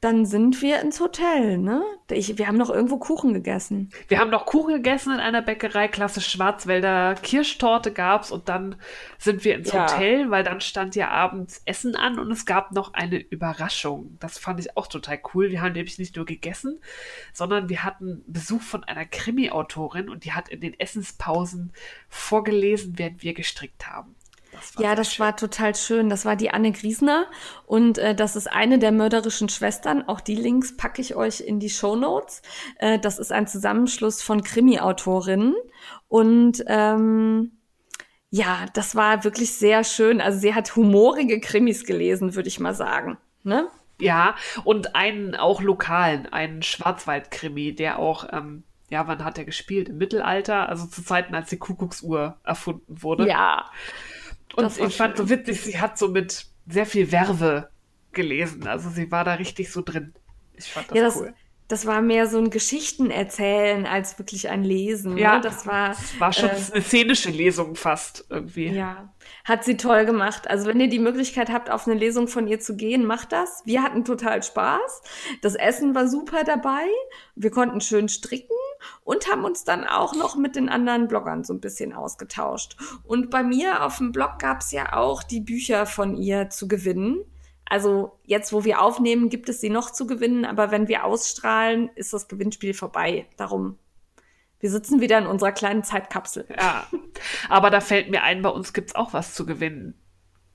dann sind wir ins Hotel, ne? Ich, wir haben noch irgendwo Kuchen gegessen. Wir haben noch Kuchen gegessen in einer Bäckerei, klasse Schwarzwälder Kirschtorte gab's und dann sind wir ins Ja. Hotel, weil dann stand ja abends Essen an und es gab noch eine Überraschung. Das fand ich auch total cool. Wir haben nämlich nicht nur gegessen, sondern wir hatten Besuch von einer Krimi-Autorin und die hat in den Essenspausen vorgelesen, während wir gestrickt haben. Das Ja, das schön. war total schön. Das war die Anne Griesner und äh, das ist eine der mörderischen Schwestern. Auch die Links packe ich euch in die Show Notes. Äh, das ist ein Zusammenschluss von Krimi-Autorinnen und ähm, ja, das war wirklich sehr schön. Also sie hat humorige Krimis gelesen, würde ich mal sagen. Ne? Ja, und einen auch lokalen, einen Schwarzwaldkrimi, der auch, ähm, ja, wann hat er gespielt? Im Mittelalter, also zu Zeiten, als die Kuckucksuhr erfunden wurde. Ja. Und das ich fand schön. so witzig, sie hat so mit sehr viel Verve gelesen. Also sie war da richtig so drin. Ich fand das, Ja, das, cool. das war mehr so ein Geschichtenerzählen als wirklich ein Lesen. Ja, ne? das war, Es war schon äh, eine szenische Lesung fast irgendwie. ja, hat sie toll gemacht. Also wenn ihr die Möglichkeit habt, auf eine Lesung von ihr zu gehen, macht das. Wir hatten total Spaß. Das Essen war super dabei. Wir konnten schön stricken und haben uns dann auch noch mit den anderen Bloggern so ein bisschen ausgetauscht. Und bei mir auf dem Blog gab es ja auch die Bücher von ihr zu gewinnen. Also jetzt, wo wir aufnehmen, gibt es sie noch zu gewinnen, aber wenn wir ausstrahlen, ist das Gewinnspiel vorbei. Darum, wir sitzen wieder in unserer kleinen Zeitkapsel. Ja, aber da fällt mir ein, bei uns gibt's auch was zu gewinnen.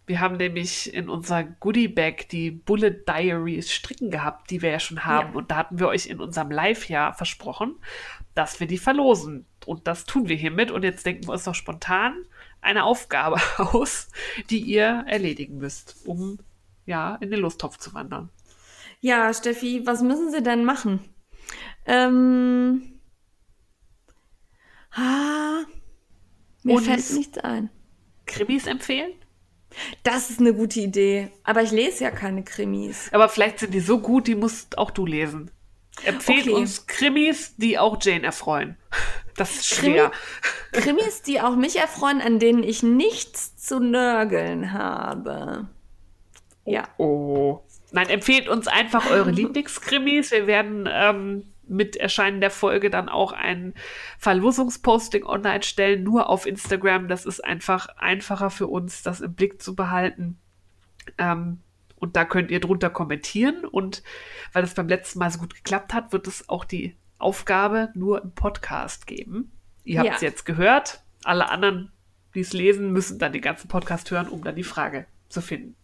Wir haben nämlich in unserer Goodie-Bag die Bullet Diaries Stricken gehabt, die wir ja schon haben. Ja. Und da hatten wir euch in unserem Live-Jahr versprochen, dass wir die verlosen. Und das tun wir hiermit. Und jetzt denken wir uns doch spontan eine Aufgabe [LAUGHS] aus, die ihr erledigen müsst, um ja in den Lostopf zu wandern. Ja, Steffi, was müssen Sie denn machen? Ähm. Ah, mir Uns- fällt nichts ein. Krimis empfehlen? Das ist eine gute Idee. Aber ich lese ja keine Krimis. Aber vielleicht sind die so gut, die musst auch du lesen. Empfehlt Okay. uns Krimis, die auch Jane erfreuen. [LAUGHS] Das ist Krimi? schwer. Krimis, die auch mich erfreuen, an denen ich nichts zu nörgeln habe. Ja. Oh. Nein, empfehlt uns einfach eure Lieblingskrimis. Wir werden ähm, mit Erscheinen der Folge dann auch ein Verlosungsposting online stellen, nur auf Instagram. Das ist einfach einfacher für uns, das im Blick zu behalten. Ähm, und da könnt ihr drunter kommentieren. Und weil es beim letzten Mal so gut geklappt hat, wird es auch die Aufgabe nur im Podcast geben. Ihr habt es Ja. jetzt gehört. Alle anderen, die es lesen, müssen dann den ganzen Podcast hören, um dann die Frage zu finden.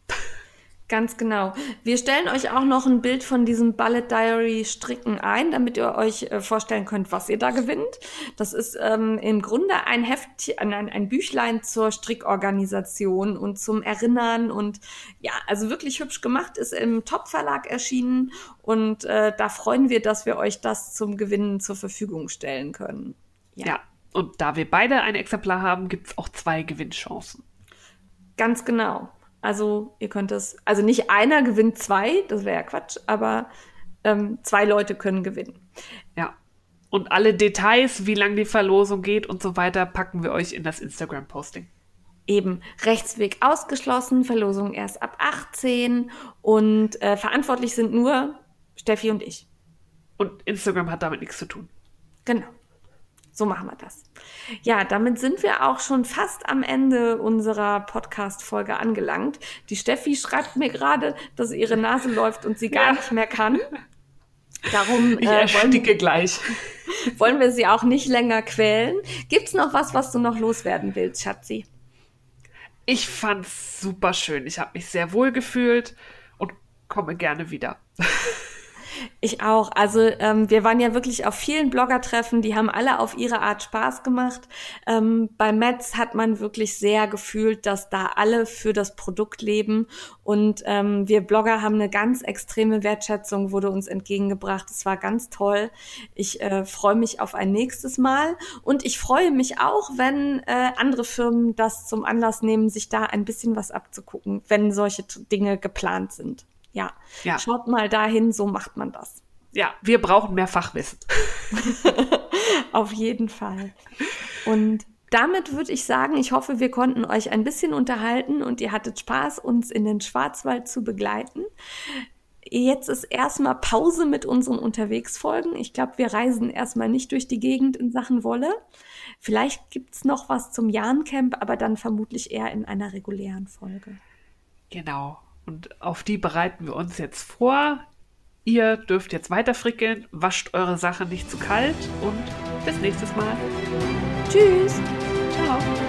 Ganz genau. Wir stellen euch auch noch ein Bild von diesem Bullet Diary Stricken ein, damit ihr euch äh, vorstellen könnt, was ihr da gewinnt. Das ist ähm, im Grunde ein Heft, ein, ein Büchlein zur Strickorganisation und zum Erinnern und ja, also wirklich hübsch gemacht, ist im Top Verlag erschienen und äh, da freuen wir, dass wir euch das zum Gewinnen zur Verfügung stellen können. Ja. Und da wir beide ein Exemplar haben, gibt es auch zwei Gewinnchancen. Ganz genau. Also ihr könnt es, also nicht einer gewinnt zwei, das wäre ja Quatsch, aber ähm, zwei Leute können gewinnen. Ja. Und alle Details, wie lang die Verlosung geht und so weiter, packen wir euch in das Instagram-Posting. Eben Rechtsweg ausgeschlossen, Verlosung erst ab 18 und äh, verantwortlich sind nur Steffi und ich. Und Instagram hat damit nichts zu tun. Genau. So machen wir das. Ja, damit sind wir auch schon fast am Ende unserer Podcast-Folge angelangt. Die Steffi schreibt mir gerade, dass ihre Nase läuft und sie gar ja. nicht mehr kann. Darum ich äh, wollen, gleich. [LAUGHS] wollen wir sie auch nicht länger quälen. Gibt's noch was, was du noch loswerden willst, Schatzi? Ich fand's super schön. Ich habe mich sehr wohl gefühlt und komme gerne wieder. [LAUGHS] Ich auch. Also ähm, wir waren ja wirklich auf vielen Bloggertreffen, die haben alle auf ihre Art Spaß gemacht. Ähm, bei Metz hat man wirklich sehr gefühlt, dass da alle für das Produkt leben und ähm, wir Blogger haben eine ganz extreme Wertschätzung, wurde uns entgegengebracht. Es war ganz toll. Ich äh, freue mich auf ein nächstes Mal und ich freue mich auch, wenn äh, andere Firmen das zum Anlass nehmen, sich da ein bisschen was abzugucken, wenn solche Dinge geplant sind. Ja. ja. Schaut mal dahin, so macht man das. Ja, wir brauchen mehr Fachwissen. [LAUGHS] Auf jeden Fall. Und damit würde ich sagen, ich hoffe, wir konnten euch ein bisschen unterhalten und ihr hattet Spaß, uns in den Schwarzwald zu begleiten. Jetzt ist erstmal Pause mit unseren Unterwegsfolgen. Ich glaube, wir reisen erstmal nicht durch die Gegend in Sachen Wolle. Vielleicht gibt es noch was zum Jahrencamp, aber dann vermutlich eher in einer regulären Folge. Genau. Und auf die bereiten wir uns jetzt vor. Ihr dürft jetzt weiter frickeln, wascht eure Sache nicht zu kalt und bis nächstes Mal. Tschüss. Ciao.